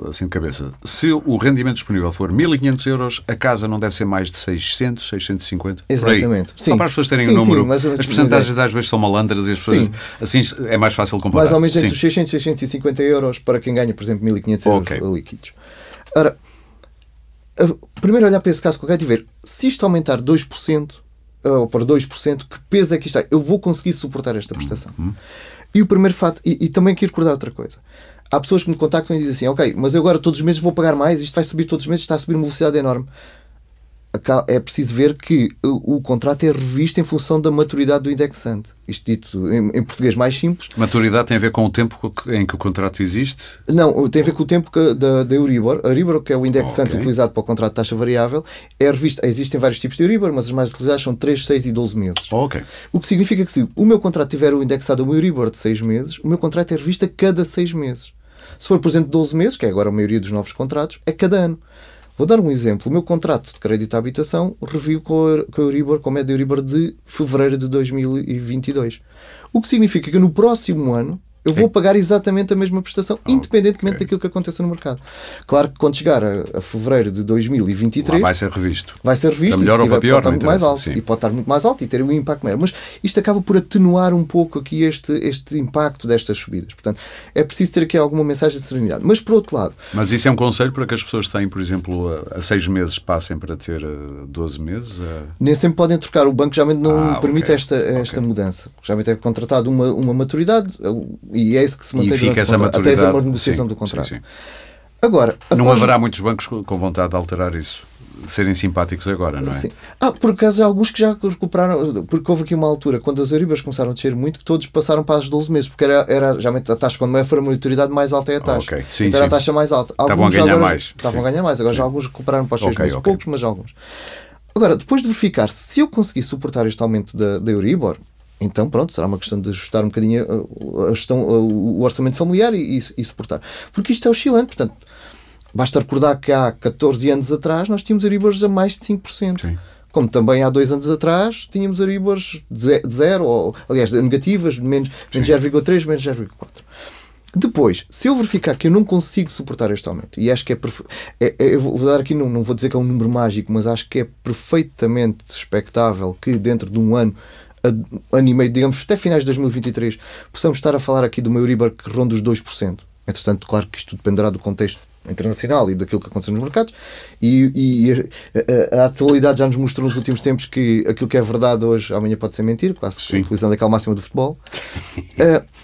assim de cabeça. Se o rendimento disponível for 1.500 euros, a casa não deve ser mais de 600, 650? Exatamente. Sim. Só para as pessoas terem o um número. Sim, as percentagens às vezes são malandras e as pessoas. Sim. Assim é mais fácil comparar. Mais ou menos entre os 600 e 650 euros para quem ganha, por exemplo, 1.500 euros okay. líquidos. Ora, primeiro olhar para esse caso concreto e ver se isto aumentar 2% eh, ou para 2%, que peso é que isto é? Eu vou conseguir suportar esta prestação. Uhum. E o primeiro fato, e, e também quero recordar outra coisa. Há pessoas que me contactam e dizem assim: Ok, mas eu agora todos os meses vou pagar mais, isto vai subir todos os meses, está a subir uma velocidade enorme é preciso ver que o, contrato é revisto em função da maturidade do indexante. Isto dito em, em, português mais simples. Maturidade tem a ver com o tempo em que o contrato existe? Não, tem a ver com o tempo que, da, da Euribor. A Euribor, que é o indexante okay. utilizado para o contrato de taxa variável, é revisto. Existem vários tipos de Euribor, mas os mais utilizados são 3, 6 e 12 meses. Okay. O que significa que se o meu contrato tiver o indexado a um Euribor de 6 meses, o meu contrato é revisto a cada 6 meses. Se for, por exemplo, 12 meses, que é agora a maioria dos novos contratos, é cada ano. Vou dar um exemplo. O meu contrato de crédito à habitação reviu com a, Euribor, com a média Euribor de fevereiro de 2022. O que significa que no próximo ano eu vou pagar exatamente a mesma prestação, okay. independentemente daquilo que aconteça no mercado. Claro que quando chegar a, a fevereiro de 2023. Lá vai ser revisto. Vai ser revisto. melhor ou para pior, pode estar muito mais alto. Sim. E pode estar muito mais alto e ter um impacto maior. Mas isto acaba por atenuar um pouco aqui este, este impacto destas subidas. Portanto, é preciso ter aqui alguma mensagem de serenidade. Mas por outro lado. Mas isso é um conselho para que as pessoas têm, por exemplo, a, a seis meses passem para ter a 12 meses? A... Nem sempre podem trocar. O banco geralmente não ah, permite okay. esta, esta okay. mudança. Geralmente é contratado uma, uma maturidade e é isso que se mantém fica essa maturidade. Até haver uma negociação sim, do contrato. Sim, sim. Agora, não haverá muitos bancos com vontade de alterar isso de serem simpáticos agora, não é? Sim. Ah, por acaso, há alguns que já recuperaram, porque houve aqui uma altura, quando as Euribas começaram a descer muito, que todos passaram para as 12 meses, porque era, era já a taxa, quando maior for a maturidade, mais alta é a taxa. Okay. Sim, então era a taxa mais alta. Alguns estavam a ganhar agora, mais. Estavam a ganhar mais, agora sim. já alguns recuperaram para os 6 okay, meses, okay. poucos, mas alguns. Agora, depois de verificar se eu conseguir suportar este aumento da, da Euribor, então, pronto, será uma questão de ajustar um bocadinho a, gestão, o orçamento familiar e, e, e, suportar. Porque isto é oscilante, portanto, basta recordar que há 14 anos atrás nós tínhamos Aribors a mais de 5%. Sim. Como também há dois anos atrás tínhamos Aribors de zero, ou, aliás, negativas, menos, menos 0,3, menos 0,4. Depois, se eu verificar que eu não consigo suportar este aumento, e acho que é, é, é eu vou dar aqui, não, não vou dizer que é um número mágico, mas acho que é perfeitamente expectável que dentro de um ano ano e meio, digamos, até finais de 2023, possamos estar a falar aqui do Euribor que ronda os 2%. Entretanto, claro que isto dependerá do contexto internacional e daquilo que acontece nos mercados e, e a, a, a, atualidade já nos mostrou nos últimos tempos que aquilo que é verdade hoje amanhã pode ser mentira, quase Sim. utilizando aquela máxima do futebol uh, *laughs*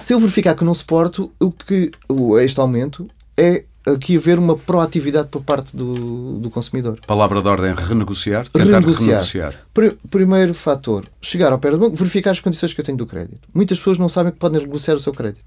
Se eu verificar que não suporto, o que o, este aumento é aqui haver uma proatividade por parte do, do consumidor. Palavra de ordem, renegociar, tentar renegociar. renegociar. Pr primeiro fator, chegar ao pé do banco, verificar as condições que eu tenho do crédito. Muitas pessoas não sabem que podem renegociar o seu crédito.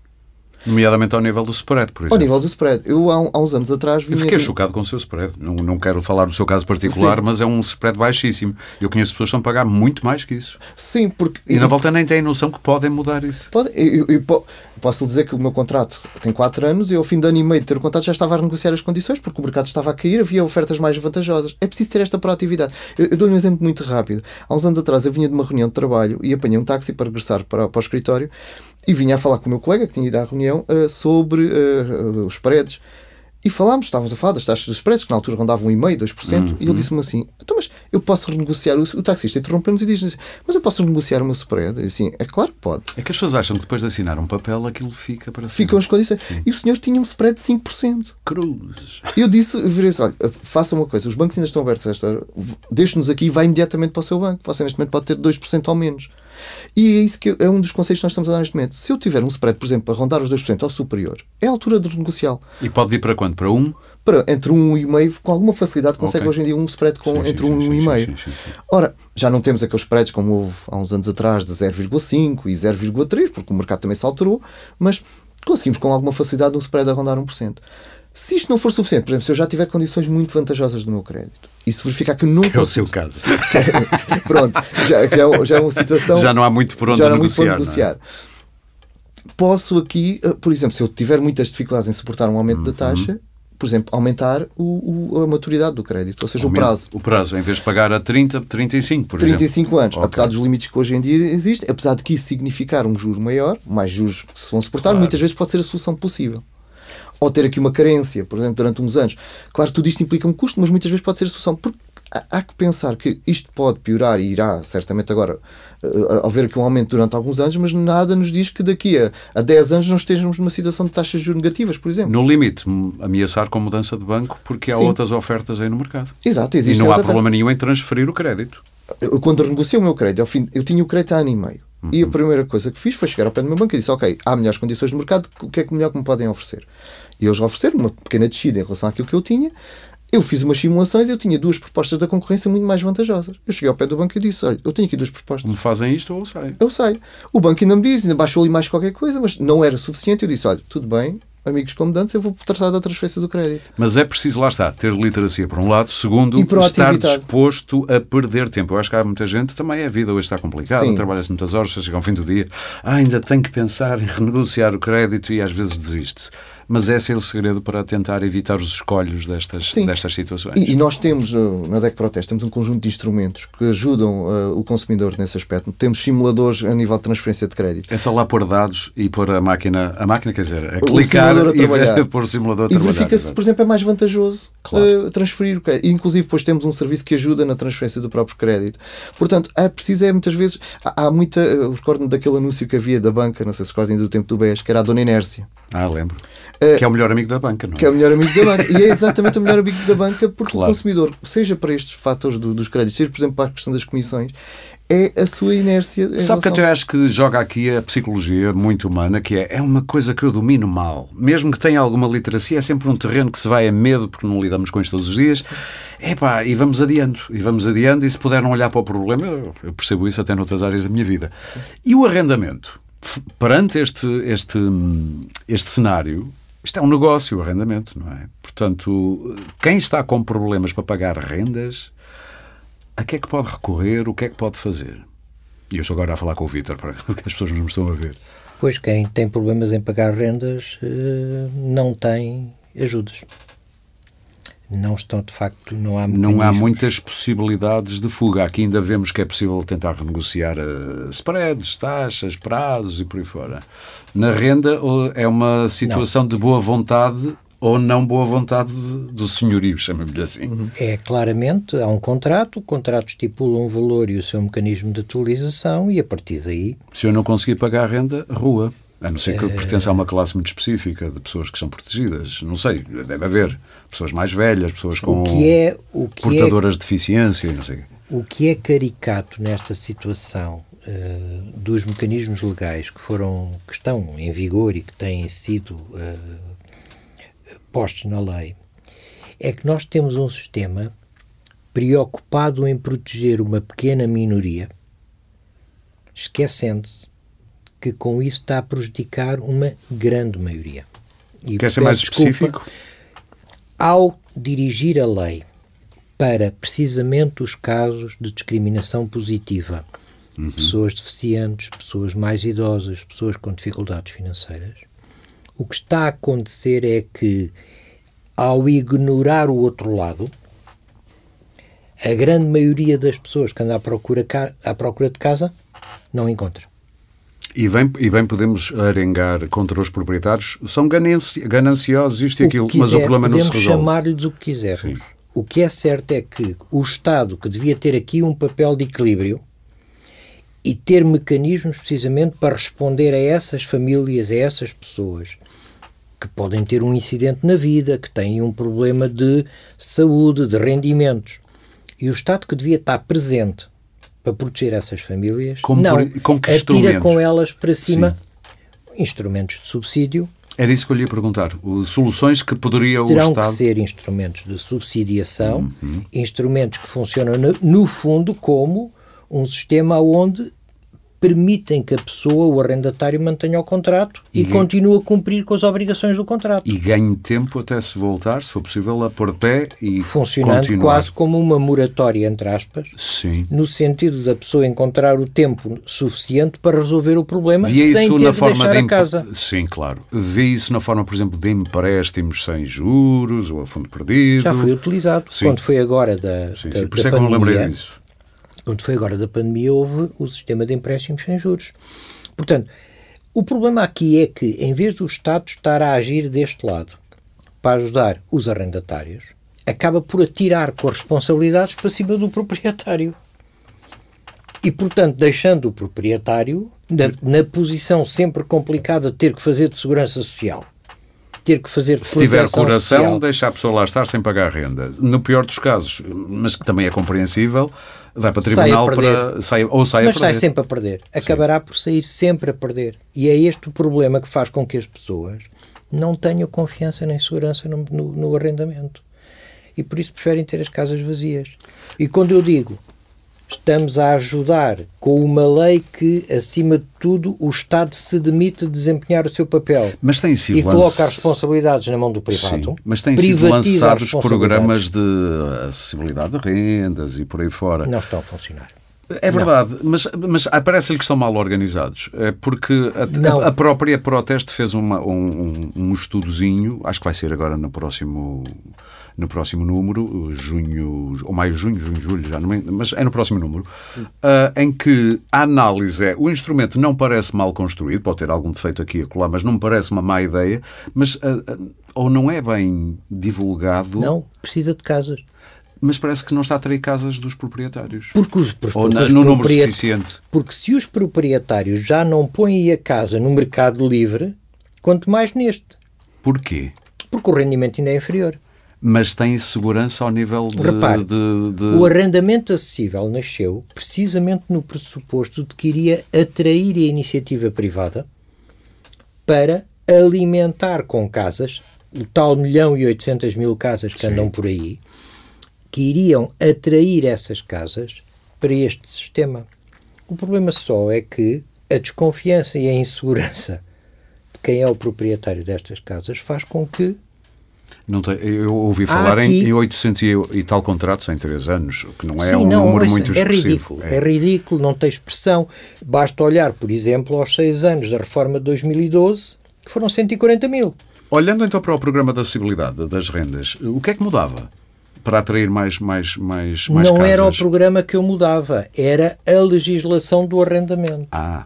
Nomeadamente ao nível do spread, por exemplo. Ao nível do spread. Eu, há, há uns anos atrás... Eu fiquei de... chocado com o seu spread. Não, não quero falar do seu caso particular, Sim. mas é um spread baixíssimo. Eu conheço pessoas que estão a pagar muito mais que isso. Sim, porque... E na volta nem têm noção que podem mudar isso. Pode, eu, eu, eu, posso dizer que o meu contrato tem 4 anos e ao fim de ano e meio de ter o contrato já estava a renegociar as condições porque o mercado estava a cair, havia ofertas mais vantajosas. É preciso ter esta proatividade. Eu, eu dou-lhe um exemplo muito rápido. Há uns anos atrás eu vinha de uma reunião de trabalho e apanhei um táxi para regressar para, para o escritório e vinha a falar com o meu colega, que tinha ido à reunião, uh, sobre uh, os spreads. E falámos, estávamos a falar das taxas dos preços, que na altura rondavam 1,5%, 2%, uhum. e ele disse-me assim: então, mas eu posso renegociar. O, o taxista interrompeu-nos e diz assim, mas eu posso renegociar o meu spread? E assim, é claro que pode. É que as pessoas acham que depois de assinar um papel aquilo fica para Ficam as condições. Sim. E o senhor tinha um spread de 5%. Cruz. Eu disse: virei assim, olha, faça uma coisa, os bancos ainda estão abertos a esta hora, deixe-nos aqui e vai imediatamente para o seu banco. Você neste momento pode ter 2% ao menos. E é isso que é um dos conceitos que nós estamos a dar neste momento. Se eu tiver um spread, por exemplo, a rondar os 2% ao superior, é a altura de negociar. E pode vir para quanto? Para 1? Um? Para entre 1 um e meio, com alguma facilidade, consegue okay. hoje em dia um spread com, sim, entre 1 um e meio. Ora, já não temos aqueles spreads como houve há uns anos atrás de 0,5 e 0,3, porque o mercado também se alterou, mas conseguimos com alguma facilidade um spread a rondar 1%. Se isto não for suficiente, por exemplo, se eu já tiver condições muito vantajosas do meu crédito e se verificar que não É o seu caso. *laughs* Pronto, já, já, já, é uma situação. Já não há muito por onde já negociar. Por negociar. Posso aqui, eh, por exemplo, se eu tiver muitas dificuldades em suportar um aumento uhum. da taxa, por exemplo, aumentar o, o, a maturidade do crédito, ou seja, Aumento, o prazo. O prazo, em vez de pagar a 30, 35, por 35 exemplo. anos, okay. apesar dos limites que hoje em dia existem, apesar de que isso significar um juro maior, mais juros que se vão suportar, claro. muitas vezes pode ser a solução possível ou ter aqui uma carência, por exemplo, durante uns anos. Claro que tudo isto implica um custo, mas muitas vezes pode ser a solução. Porque há que pensar que isto pode piorar e irá, certamente agora, uh, haver aqui um aumento durante alguns anos, mas nada nos diz que daqui a, a 10 anos não estejamos numa situação de taxas de juros negativas, por exemplo. No limite, ameaçar com mudança de banco porque há Sim. outras ofertas aí no mercado. Exato, existe. E não há problema nenhum em transferir o crédito. Eu, quando renegociei o meu crédito, ao fim, eu tinha o crédito há ano e meio. Uhum. E a primeira coisa que fiz foi chegar ao pé do meu banco e disse: Ok, há melhores condições de mercado, o que é que melhor que me podem oferecer? E eles ofereceram uma pequena descida em relação àquilo que eu tinha. Eu fiz umas simulações e eu tinha duas propostas da concorrência muito mais vantajosas. Eu cheguei ao pé do banco e disse: Olha, eu tenho aqui duas propostas. Me fazem isto ou eu saio? Eu saio. O banco ainda me diz, ainda baixou ali mais qualquer coisa, mas não era suficiente. Eu disse: Olha, tudo bem, amigos como dantes, eu vou tratar da transferência do crédito. Mas é preciso, lá está, ter literacia por um lado, segundo, estar disposto a perder tempo. Eu acho que há muita gente, também a vida hoje está complicada, trabalha-se muitas horas, chega ao fim do dia, ah, ainda tem que pensar em renegociar o crédito e às vezes desiste-se mas esse é o segredo para tentar evitar os escolhos destas, destas situações. E, e, nós temos, uh, na DEC Protest, temos um conjunto de instrumentos que ajudam uh, o consumidor nesse aspecto. Temos simuladores a nível de transferência de crédito. É só lá pôr dados e pôr a máquina, a máquina quer dizer, a clicar a trabalhar. e *laughs* pôr o simulador a trabalhar. E verifica-se, por exemplo, é mais vantajoso claro. uh, transferir o crédito. Inclusive, depois temos um serviço que ajuda na transferência do próprio crédito. Portanto, é preciso, é muitas vezes, há, há muita, uh, recordo daquele anúncio que havia da banca, não sei se recordem do tempo do BES, que era a Dona Inércia. Ah, lembro. Uh, que é o melhor amigo da banca, não é? Que é o melhor amigo da banca. E é exatamente o melhor amigo da banca porque claro. o consumidor, seja para estes fatores do, dos créditos, seja, por exemplo, para a questão das comissões, é a sua inércia. Sabe que até acho que joga aqui a psicologia muito humana, que é, é uma coisa que eu domino mal. Mesmo que tenha alguma literacia, é sempre um terreno que se vai a medo, porque não lidamos com isto todos os dias. É pá, e vamos adiando, e vamos adiando, e se puder não olhar para o problema, eu, eu percebo isso até noutras áreas da minha vida. Sim. E o arrendamento? Perante este, este, este cenário, isto é um negócio, o arrendamento, não é? Portanto, quem está com problemas para pagar rendas, a que é que pode recorrer, o que é que pode fazer? E eu estou agora a falar com o Vítor, porque *laughs* as pessoas não me estão a ver. Pois quem tem problemas em pagar rendas eh, não tem ajudas não estão de facto, não há Não há muitas possibilidades de fuga. Aqui ainda vemos que é possível tentar renegociar uh, spreads, taxas, prazos e por aí fora. Na renda é uma situação não. de boa vontade ou não boa vontade do senhorio, chama-lhe assim. Uhum. É claramente, há um contrato, o contrato estipula um valor e o seu mecanismo de atualização e a partir daí... Se eu não conseguir pagar a renda, rua. A não ser que é... pertença a uma classe muito específica de pessoas que são protegidas. Não sei, deve haver. Pessoas mais velhas, pessoas com é, portadoras é, de deficiência não sei o que é caricato nesta situação uh, dos mecanismos legais que foram que estão em vigor e que têm sido uh, postos na lei é que nós temos um sistema preocupado em proteger uma pequena minoria, esquecendo-se que com isso está a prejudicar uma grande maioria. E Quer ser mais desculpa, específico? Ao dirigir a lei para precisamente os casos de discriminação positiva, uhum. pessoas deficientes, pessoas mais idosas, pessoas com dificuldades financeiras, o que está a acontecer é que, ao ignorar o outro lado, a grande maioria das pessoas que andam à procura, à procura de casa não encontra. E bem, e bem podemos arengar contra os proprietários, são gananci, gananciosos, isto e aquilo, quiser, mas o problema não se resolve. Podemos chamar-lhes o que quisermos. Sim. O que é certo é que o Estado, que devia ter aqui um papel de equilíbrio e ter mecanismos precisamente para responder a essas famílias, a essas pessoas que podem ter um incidente na vida, que têm um problema de saúde, de rendimentos. E o Estado que devia estar presente para proteger essas famílias, Como não, por, com atira com elas para cima Sim. instrumentos de subsídio. Era isso que eu lhe ia perguntar. Soluções que poderia o Terão Estado... que ser instrumentos de subsidiação, uhum. instrumentos que funcionam no, no fundo como um sistema onde permitem que a pessoa, o arrendatário, mantenha o contrato e, e continue a cumprir com as obrigações do contrato. E ganhe tempo até se voltar, se for possível, a pôr pé e Funcionando continuar. quase como uma moratória, entre aspas, Sim. no sentido da pessoa encontrar o tempo suficiente para resolver o problema Via sem ter na de forma deixar de a casa. Sim, claro. Vê isso na forma, por exemplo, de empréstimos sem juros ou a fundo perdido. Já foi utilizado. Sim. Quando foi agora da, sim, da, sim. Por isso é que eu me lembrei disso onde foi agora da pandemia, houve o sistema de empréstimos sem juros. Portanto, o problema aqui é que, em vez do Estado estar a agir deste lado para ajudar os arrendatários, acaba por atirar com as responsabilidades para cima do proprietário. E, portanto, deixando o proprietário na, na posição sempre complicada de ter que fazer de segurança social ter que fazer Se tiver coração, social. deixa a pessoa lá estar sem pagar renda. No pior dos casos, mas que também é compreensível, vai para o tribunal sai para sai, ou sai mas a perder. sai sempre a perder. Acabará Sim. por sair sempre a perder. E é este o problema que faz com que as pessoas não tenham confiança nem segurança no, no, no arrendamento. E por isso preferem ter as casas vazias. E quando eu digo estamos a ajudar com uma lei que, acima de tudo, o Estado se demite de desempenhar o seu papel mas tem sido e coloca as responsabilidades na mão do privado. Sim, mas têm sido lançados programas de acessibilidade de rendas e por aí fora. Não estão a funcionar. É verdade, mas, mas parece-lhe que estão mal organizados. É porque a, a, própria Proteste fez uma, um, um estudozinho, acho que vai ser agora no próximo no próximo número, junho, ou maio, junho, junho, julho, já não me, mas é no próximo número, uh, em que a análise é, o instrumento não parece mal construído, pode ter algum defeito aqui e acolá, mas não me parece uma má ideia, mas uh, uh, ou não é bem divulgado... Não, precisa de casas. Mas parece que não está a atrair casas dos proprietários. Porque os, Ou na, no número suficiente. Porque se os proprietários já não põem a casa no mercado livre, quanto mais neste. Porquê? Porque o rendimento ainda é inferior mas tem segurança ao nível de, Repare, de, de, O arrendamento acessível nasceu precisamente no pressuposto de que iria atrair a iniciativa privada para alimentar com casas, o tal milhão e oitocentas mil casas que Sim. andam por aí, que iriam atrair essas casas para este sistema. O problema só é que a desconfiança e a insegurança de quem é o proprietário destas casas faz com que não tem, eu ouvi falar aqui... em, em 800 e, e, tal contratos em 3 anos, que não é Sim, um não, número muito é expressivo. Ridículo, é. é ridículo, não tem expressão. Basta olhar, por exemplo, aos 6 anos da reforma de 2012, que foram 140 mil. Olhando então para o programa da acessibilidade das rendas, o que é que mudava? Para atrair mais, mais, mais, mais Não casas? era o programa que eu mudava, era a legislação do arrendamento. Ah.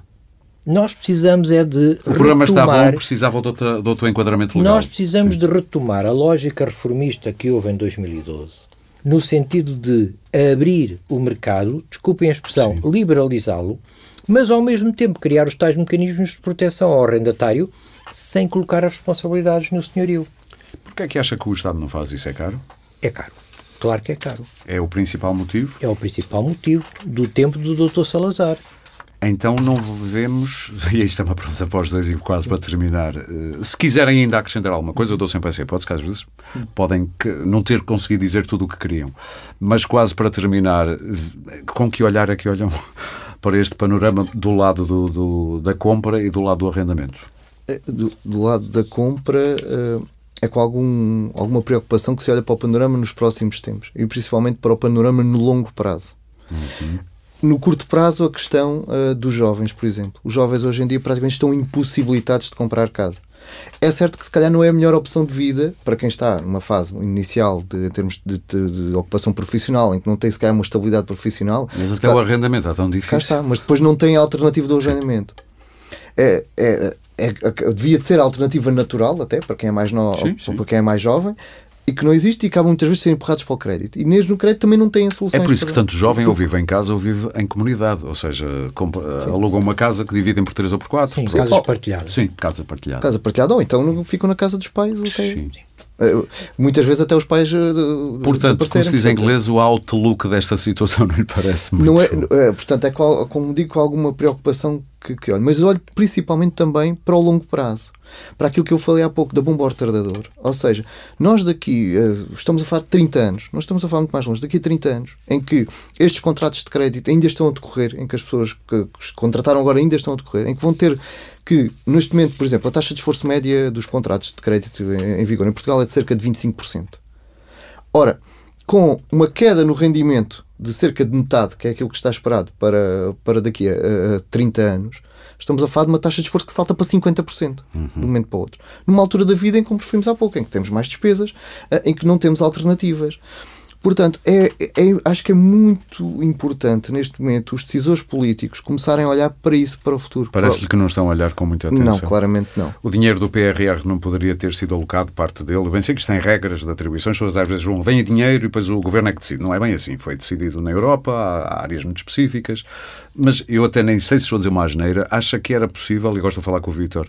Nós precisamos é de. O programa retomar, está bom, precisava outro, de outro enquadramento legal. Nós precisamos Sim. de retomar a lógica reformista que houve em 2012, no sentido de abrir o mercado, desculpem a expressão, liberalizá-lo, mas ao mesmo tempo criar os tais mecanismos de proteção ao arrendatário sem colocar as responsabilidades no senhorio. Porquê é que acha que o Estado não faz isso? É caro? É caro. Claro que é caro. É o principal motivo? É o principal motivo do tempo do Dr. Salazar Então não vemos, *laughs* e isto é uma pergunta para os dois e quase Sim. para terminar, eh, se quiserem ainda acrescentar alguma coisa, eu dou sempre essa hipótese, que às vezes podem não ter conseguido dizer tudo o que queriam. Mas quase para terminar, com que olhar é que olham *laughs* para este panorama do lado do, do, da compra e do lado do arrendamento? É, do, do lado da compra eh, é com algum, alguma preocupação que se olha para o panorama nos próximos tempos e principalmente para o panorama no longo prazo. Uhum. No curto prazo, a questão uh, dos jovens, por exemplo. Os jovens hoje em dia praticamente estão impossibilitados de comprar casa. É certo que se calhar não é a melhor opção de vida para quem está numa fase inicial de, em termos de, de, de ocupação profissional, em que não tem se calhar uma estabilidade profissional. Mas até o arrendamento é tão difícil. Cá está, mas depois não tem a alternativa do arrendamento. É, é, é, é, devia de ser a alternativa natural, até para quem é mais, no, sim, sim. Para quem é mais jovem, e que não existe e acabam muitas vezes ser empurrados para o crédito. E mesmo no crédito também não têm soluções. É por isso que tanto jovem ou vive em casa ou vive em comunidade, ou seja, alugam uma casa que dividem por 3 ou por 4. Sim, casas partilhadas. Sim, casa partilhada. Casa partilhada, ou então ficam na casa dos pais até. Sim. Eh, muitas vezes até os pais uh, portanto como se diz em inglês o outlook desta situação não lhe parece muito não é, é portanto é como digo com alguma preocupação que, que olho mas olho principalmente também para o longo prazo para aquilo que eu falei há pouco da bomba ao retardador. Ou seja, nós daqui estamos a falar de 30 anos, nós estamos a falar muito mais longe, daqui a 30 anos, em que estes contratos de crédito ainda estão a decorrer, em que as pessoas que, que contrataram agora ainda estão a decorrer, em que vão ter que, neste momento, por exemplo, a taxa de esforço média dos contratos de crédito em, vigor em Portugal é de cerca de 25%. Ora, com uma queda no rendimento de cerca de metade, que é aquilo que está esperado para, para daqui a, a 30 anos, estamos a falar de uma taxa de esforço que salta para 50% uhum. de um momento para o outro. Numa altura da vida em que, como referimos há pouco, em que temos mais despesas, eh, em que não temos alternativas. Portanto, é, é, acho que é muito importante neste momento os decisores políticos começarem a olhar para isso, para o futuro. Parece-lhe que não estão a olhar com muita atenção. Não, claramente não. O dinheiro do PRR não poderia ter sido alocado parte dele. Eu bem sei que isto tem regras de atribuições, as pessoas às vezes vão, vem dinheiro e depois o governo é que decide. Não é bem assim. Foi decidido na Europa, há áreas muito específicas, mas eu até nem sei se estou a dizer uma asneira, acha que era possível, e gosto de falar com o Vítor,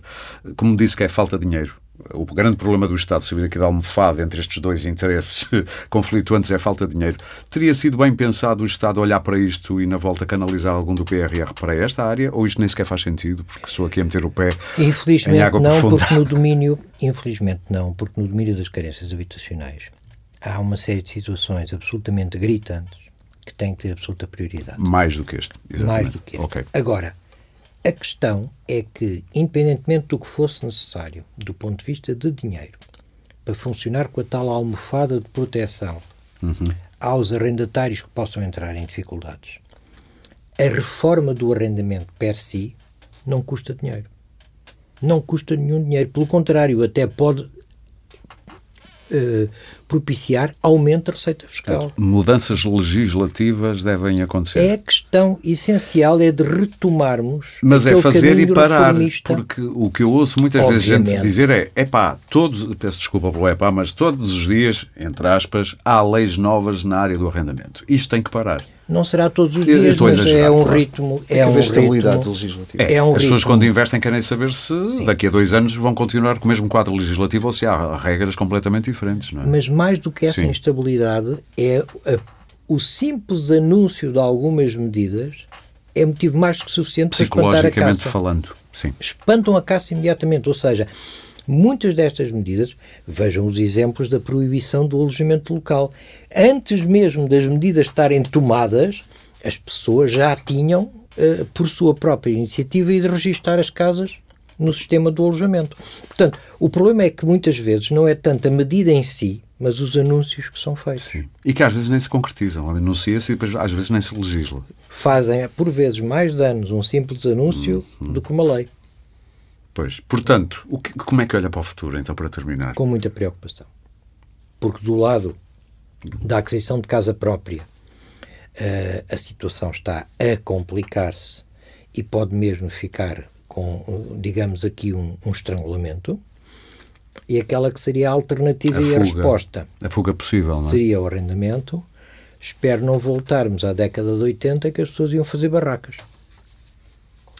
como disse que é falta de dinheiro o grande problema do Estado servir aqui de almofada entre estes dois interesses *laughs* conflituantes é a falta de dinheiro. Teria sido bem pensado o Estado olhar para isto e na volta canalizar algum do PRR para esta área ou isto nem sequer faz sentido porque sou aqui a meter o pé infelizmente em água não, profunda? Porque no *laughs* domínio, infelizmente não, porque no domínio das carências habitacionais há uma série de situações absolutamente gritantes que têm que ter absoluta prioridade. Mais do que este, exatamente. Mais do que este. Okay. Agora, a questão é que, independentemente do que fosse necessário, do ponto de vista de dinheiro, para funcionar com a tal almofada de proteção uhum. aos arrendatários que possam entrar em dificuldades, a reforma do arrendamento per si não custa dinheiro. Não custa nenhum dinheiro. Pelo contrário, até pode uh, propiciar aumento da receita fiscal. Mudanças legislativas devem acontecer. É a questão essencial é de retomarmos. Mas é fazer e parar, porque o que eu ouço muitas Obviamente. vezes gente dizer é, é pá, todos, peço desculpa pelo é pá, mas todos os dias, entre aspas, há leis novas na área do arrendamento. Isto tem que parar. Não será todos os dias, mas é um ritmo. É um estabilidade legislativa. É, é um as pessoas, quando investem, querem saber se Sim. daqui a dois anos vão continuar com o mesmo quadro legislativo ou se há regras completamente diferentes. Não é? Mas mais do que essa Sim. instabilidade, é a, o simples anúncio de algumas medidas é motivo mais que suficiente para espantar a caça. falando. Sim. Espantam a caça imediatamente. Ou seja, Muitas destas medidas, vejam os exemplos da proibição do alojamento local. Antes mesmo das medidas estarem tomadas, as pessoas já tinham, uh, por sua própria iniciativa, ido registar as casas no sistema do alojamento. Portanto, o problema é que muitas vezes não é tanto a medida em si, mas os anúncios que são feitos. Sim. E que às vezes nem se concretizam. Anuncia-se e depois às vezes nem se legisla. Fazem, por vezes, mais danos um simples anúncio hum, hum. do que uma lei. Pois. Portanto, que, como é que olha para o futuro, então, para terminar? Com muita preocupação. Porque do lado da aquisição de casa própria, uh, a situação está a complicar-se e pode mesmo ficar com, digamos aqui, um, um estrangulamento. E aquela que seria a alternativa a e fuga, a resposta. A fuga possível, não é? Seria o arrendamento. Espero não voltarmos à década de 80 que as pessoas iam fazer barracas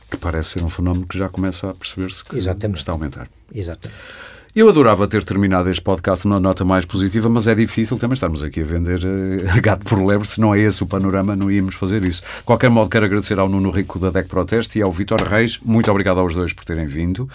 que parece ser um fenómeno que já começa a perceber-se que Exatamente. está a aumentar. Exatamente. Eu adorava ter terminado este podcast numa nota mais positiva, mas é difícil também estarmos aqui a vender uh, *laughs* gato por lebre. Se não é esse o panorama, não íamos fazer isso. De qualquer modo, quero agradecer ao Nuno Rico da DEC Proteste e ao Vitor Reis. Muito obrigado aos dois por terem vindo.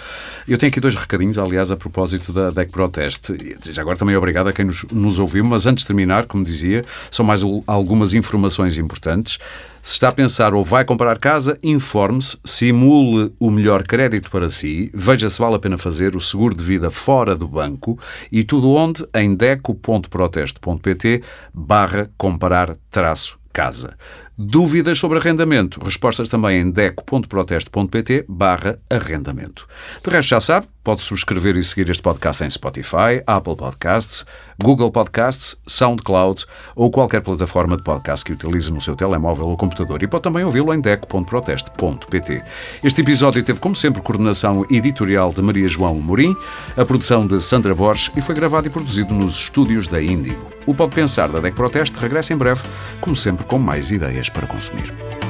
Eu tenho aqui dois recadinhos, aliás, a propósito da DEC Proteste. Agora também obrigado a quem nos, nos ouviu, mas antes de terminar, como dizia, são mais algumas informações importantes. Se está a pensar ou vai comprar casa, informe-se, simule o melhor crédito para si, veja se vale a pena fazer o seguro de vida fora do banco e tudo onde? Em deco.proteste.pt barra comparar traço casa. Dúvidas sobre arrendamento? Respostas também em deco.proteste.pt barra arrendamento. De resto já sabe, pode subscrever e seguir este podcast em Spotify, Apple Podcasts, Google Podcasts, SoundCloud ou qualquer plataforma de podcast que utilize no seu telemóvel ou computador e pode também ouvi-lo em deco.proteste.pt. Este episódio teve, como sempre, coordenação editorial de Maria João Morim, a produção de Sandra Borges e foi gravado e produzido nos estúdios da Índigo. O Pode Pensar da DEC Proteste regressa em breve, como sempre, com mais ideias para consumir.